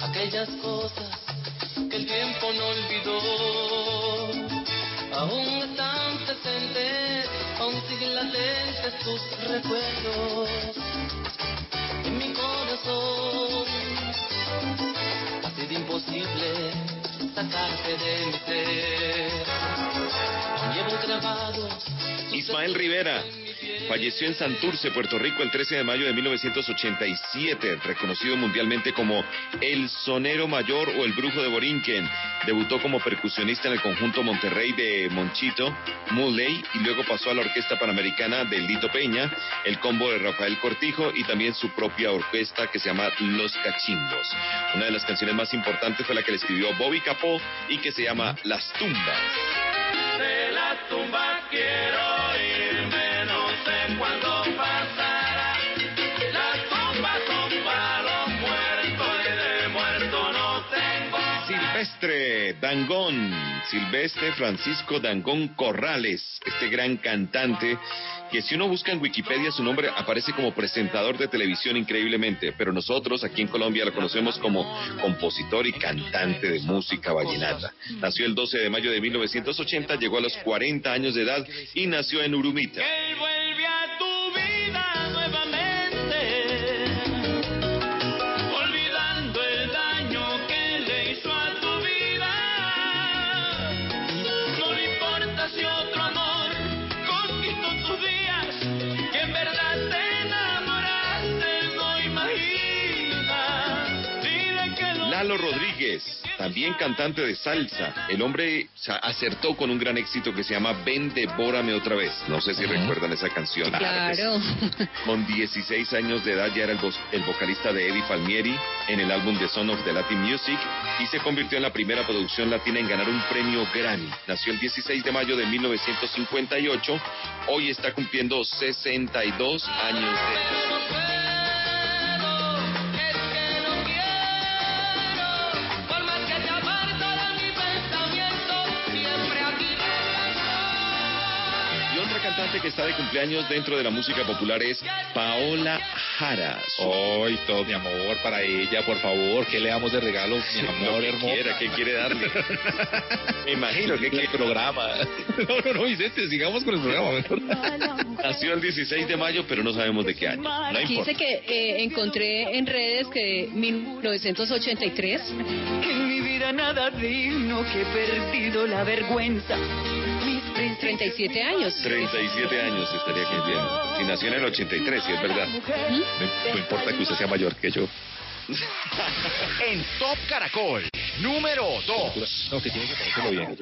aquellas cosas que el tiempo no olvidó. Aún están presentes, aún siguen latentes tus recuerdos en mi corazón. Ha sido imposible sacarte de mi ser. Ismael Rivera falleció en Santurce, Puerto Rico, el 13 de mayo de 1987, reconocido mundialmente como el sonero mayor o el brujo de Borinquen. Debutó como percusionista en el conjunto Monterrey de Monchito, Mulley, y luego pasó a la Orquesta Panamericana de Lito Peña, el combo de Rafael Cortijo y también su propia orquesta que se llama Los Cachimbos. Una de las canciones más importantes fue la que le escribió Bobby Capó y que se llama Las Tumbas. Tumba quiero irme, no sé cuándo pasará. Las tumbas son para los muertos y de muerto no tengo. Silvestre Dangón, Silvestre Francisco Dangón Corrales, este gran cantante que si uno busca en Wikipedia su nombre aparece como presentador de televisión increíblemente, pero nosotros aquí en Colombia lo conocemos como compositor y cantante de música vallenata. Nació el 12 de mayo de 1980, llegó a los 40 años de edad y nació en Urumita. Él vuelve a tu vida Lalo Rodríguez, también cantante de salsa. El hombre acertó con un gran éxito que se llama Ven, devórame otra vez. No sé si recuerdan esa canción. Claro. Con 16 años de edad ya era el, vo- el vocalista de Eddie Palmieri en el álbum The Son of the Latin Music y se convirtió en la primera producción latina en ganar un premio Grammy. Nació el 16 de mayo de 1958. Hoy está cumpliendo 62 años de edad. Cantante que está de cumpleaños dentro de la música popular es Paola Jara. Hoy todo mi amor para ella, por favor, ¿qué le damos de regalo, mi amor Lo que hermoso? quiera, ¿qué quiere darle? Me imagino que quiere. programa. No, no, no, Vicente, sigamos con el programa. Nació el 16 de mayo, pero no sabemos de qué año. No Aquí importa. dice que eh, encontré en redes que 1983. En mi vida nada digno que he perdido la vergüenza. Mis 37 años. 37 años estaría cumpliendo. Si nació en el 83, si es verdad. No, no importa que usted sea mayor que yo. En Top Caracol, número 2. No, que tiene que ponérselo bien.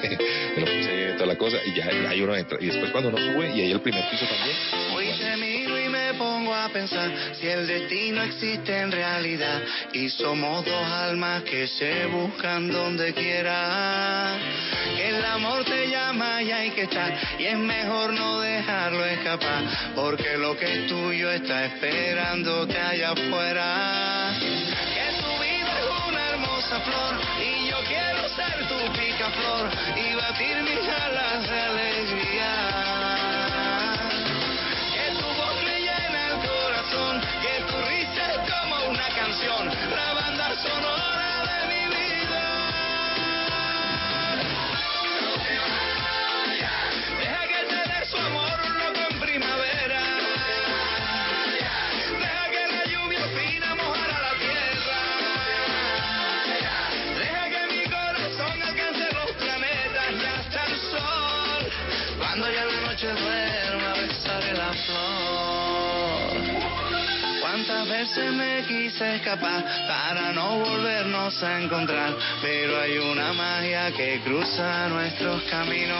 Me lo puse toda la cosa y ya ahí uno entra. Y después cuando uno sube y ahí el primer piso también. Hoy te miro y me pongo a pensar si el destino existe en realidad y somos dos almas que se buscan donde quiera. Que el amor te llama y hay que estar y es mejor no dejarlo escapar porque lo que es tuyo está esperándote allá afuera. Que tu vida es una hermosa flor y yo quiero ser tu picaflor y batir mis alas de Veces me quise escapar para no volvernos a encontrar, pero hay una magia que cruza nuestros caminos.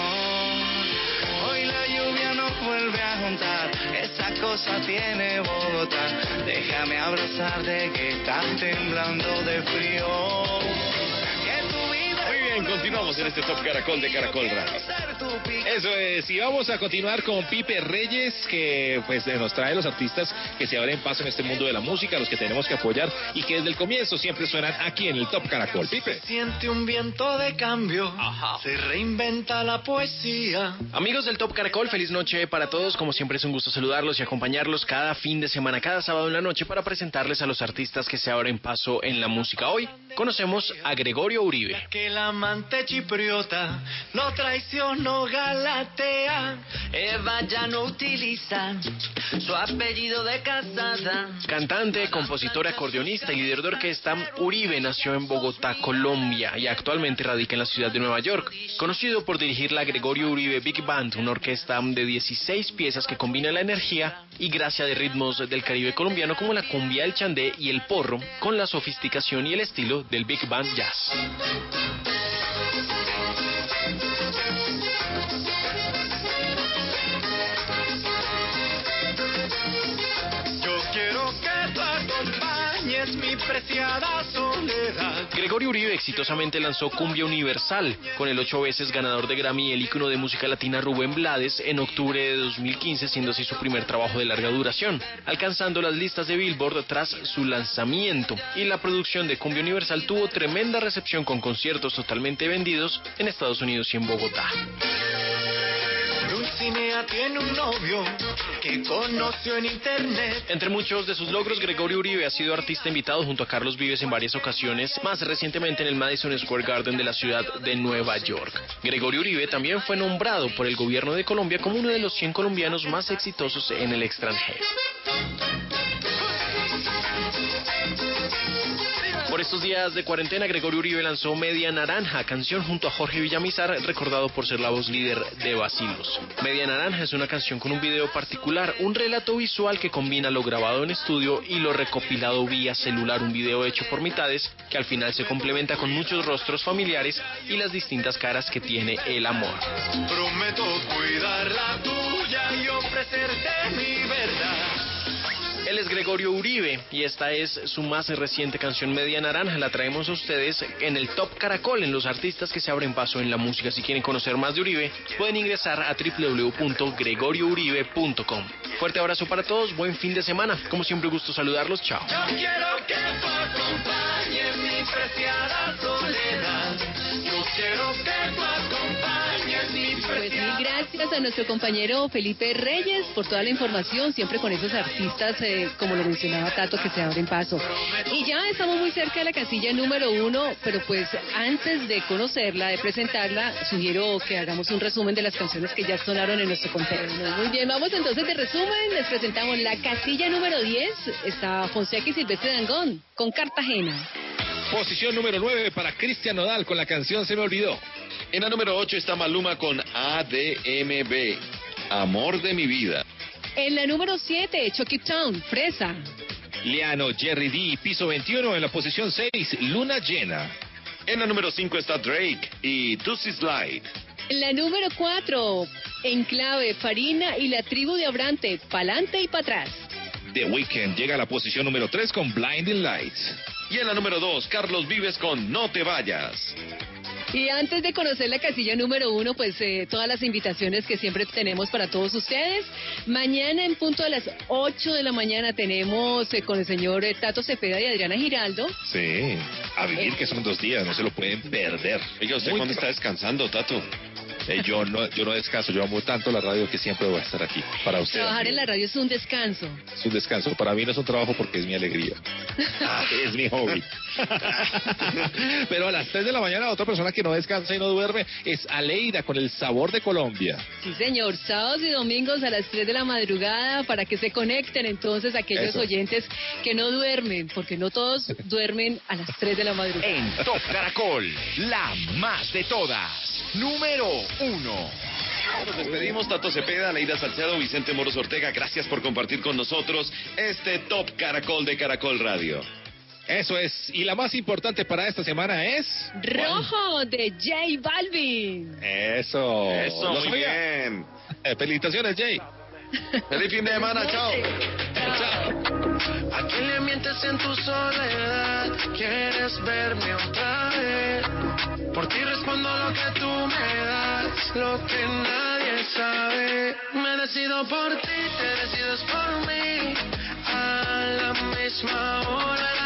Hoy la lluvia nos vuelve a juntar, esa cosa tiene Bogotá. Déjame abrazarte que estás temblando de frío. Bien, continuamos en este Top Caracol de Caracol Radio. Eso es, y vamos a continuar con Pipe Reyes, que pues eh, nos trae los artistas que se abren paso en este mundo de la música, los que tenemos que apoyar y que desde el comienzo siempre suenan aquí en el Top Caracol. Pipe. Siente un viento de cambio, se reinventa la poesía. Amigos del Top Caracol, feliz noche para todos. Como siempre es un gusto saludarlos y acompañarlos cada fin de semana, cada sábado en la noche para presentarles a los artistas que se abren paso en la música. Hoy conocemos a Gregorio Uribe. Que el amante chipriota no traicionó Galatea. Eva ya no utiliza su apellido de casada. Cantante, compositor, acordeonista y líder de orquesta, Uribe nació en Bogotá, Colombia y actualmente radica en la ciudad de Nueva York. Conocido por dirigir la Gregorio Uribe Big Band, una orquesta de 16 piezas que combina la energía y gracia de ritmos del Caribe colombiano como la cumbia, el chandé y el porro con la sofisticación y el estilo del Big Band Jazz. Acompañes mi preciada soledad. Gregorio Uribe exitosamente lanzó Cumbia Universal con el ocho veces ganador de Grammy el ícono de música latina Rubén Blades en octubre de 2015, siendo así su primer trabajo de larga duración, alcanzando las listas de Billboard tras su lanzamiento. Y la producción de Cumbia Universal tuvo tremenda recepción con conciertos totalmente vendidos en Estados Unidos y en Bogotá. Dulcinea tiene un novio que conoció en internet. Entre muchos de sus logros, Gregorio Uribe ha sido artista invitado junto a Carlos Vives en varias ocasiones, más recientemente en el Madison Square Garden de la ciudad de Nueva York. Gregorio Uribe también fue nombrado por el gobierno de Colombia como uno de los 100 colombianos más exitosos en el extranjero. Por estos días de cuarentena, Gregorio Uribe lanzó Media Naranja, canción junto a Jorge Villamizar, recordado por ser la voz líder de Basilos. Media Naranja es una canción con un video particular, un relato visual que combina lo grabado en estudio y lo recopilado vía celular, un video hecho por mitades que al final se complementa con muchos rostros familiares y las distintas caras que tiene el amor. Prometo cuidar la tuya y ofrecerte mi verdad. Él es Gregorio Uribe y esta es su más reciente canción Media Naranja. La traemos a ustedes en el Top Caracol, en los artistas que se abren paso en la música. Si quieren conocer más de Uribe, pueden ingresar a www.gregoriouribe.com. Fuerte abrazo para todos, buen fin de semana. Como siempre, gusto saludarlos. Chao. Yo quiero que tú acompañes mi preciada soledad. Yo quiero que Pues mil gracias a nuestro compañero Felipe Reyes por toda la información, siempre con esos artistas, eh, como lo mencionaba Tato, que se abren paso. Y ya estamos muy cerca de la casilla número uno, pero pues antes de conocerla, de presentarla, sugiero que hagamos un resumen de las canciones que ya sonaron en nuestro conteo. Muy bien, vamos entonces de resumen, les presentamos la casilla número 10, está Fonseca y Silvestre Dangón, con Cartagena. Posición número 9 para Cristian Nodal con la canción Se me olvidó. En la número 8 está Maluma con ADMB, Amor de mi vida. En la número 7, Chucky Town, Fresa. Liano, Jerry D, piso 21 en la posición 6, Luna Llena. En la número 5 está Drake y Tussy Slide. En la número 4, Enclave, Farina y la tribu de Abrante, pa'lante y para atrás. The Weeknd llega a la posición número 3 con Blinding Lights. Y en la número 2, Carlos Vives con No te vayas. Y antes de conocer la casilla número uno, pues eh, todas las invitaciones que siempre tenemos para todos ustedes. Mañana en punto a las 8 de la mañana tenemos eh, con el señor eh, Tato Cepeda y Adriana Giraldo. Sí, a vivir que son dos días, no se lo pueden perder. Oiga, ¿usted Muy cuándo está descansando, Tato? Eh, yo no yo no descanso, yo amo tanto la radio que siempre voy a estar aquí para usted. Trabajar en la radio es un descanso. Es un descanso. Para mí no es un trabajo porque es mi alegría. es mi hobby. Pero a las 3 de la mañana otra persona que no descansa y no duerme es Aleida con el sabor de Colombia. Sí, señor. Sábados y domingos a las 3 de la madrugada para que se conecten entonces aquellos Eso. oyentes que no duermen, porque no todos duermen a las 3 de la madrugada. En Top Caracol, la más de todas. Número uno. Nos despedimos, Tato Cepeda, Leida Salcedo, Vicente Moros Ortega. Gracias por compartir con nosotros este Top Caracol de Caracol Radio. Eso es. Y la más importante para esta semana es. Rojo de J Balvin. Eso. Eso, ¿Lo muy sabía? bien. Eh, felicitaciones, Jay. Feliz fin de semana, chao. ¿A quién le mientes en tu soledad? ¿Quieres verme otra vez? Por ti respondo lo que tú me das, lo que nadie sabe. Me decido por ti, te decides por mí. A la misma hora,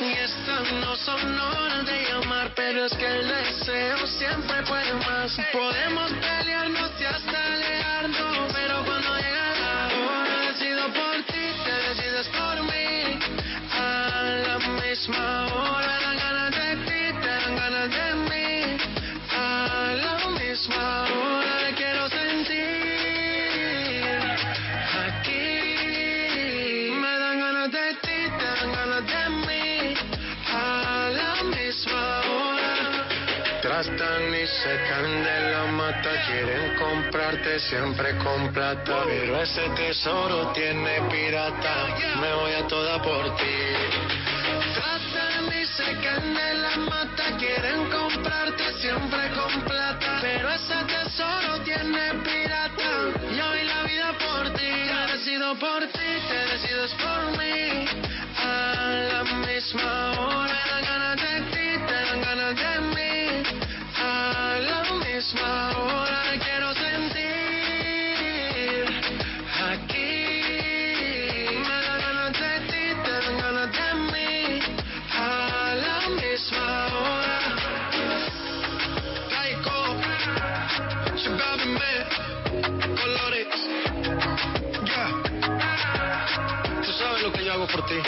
Y estas no son horas de llamar, pero es que el deseo siempre puede más. Podemos pelearnos y hasta alejarnos, Tratan y secan de la mata, quieren comprarte siempre con plata. Pero ese tesoro tiene pirata, me voy a toda por ti. Tratan y secan de la mata, quieren comprarte siempre con plata. Pero ese tesoro tiene pirata. Yo doy la vida por ti, te decido por ti, te decides por mí. A la misma hora, misma hora, te quiero sentir. Aquí me dan ganas de ti, te dan ganas de mí. A la misma hora. Taiko, Chibabi Man, Colores. Yeah. Tú sabes lo que yo hago por ti.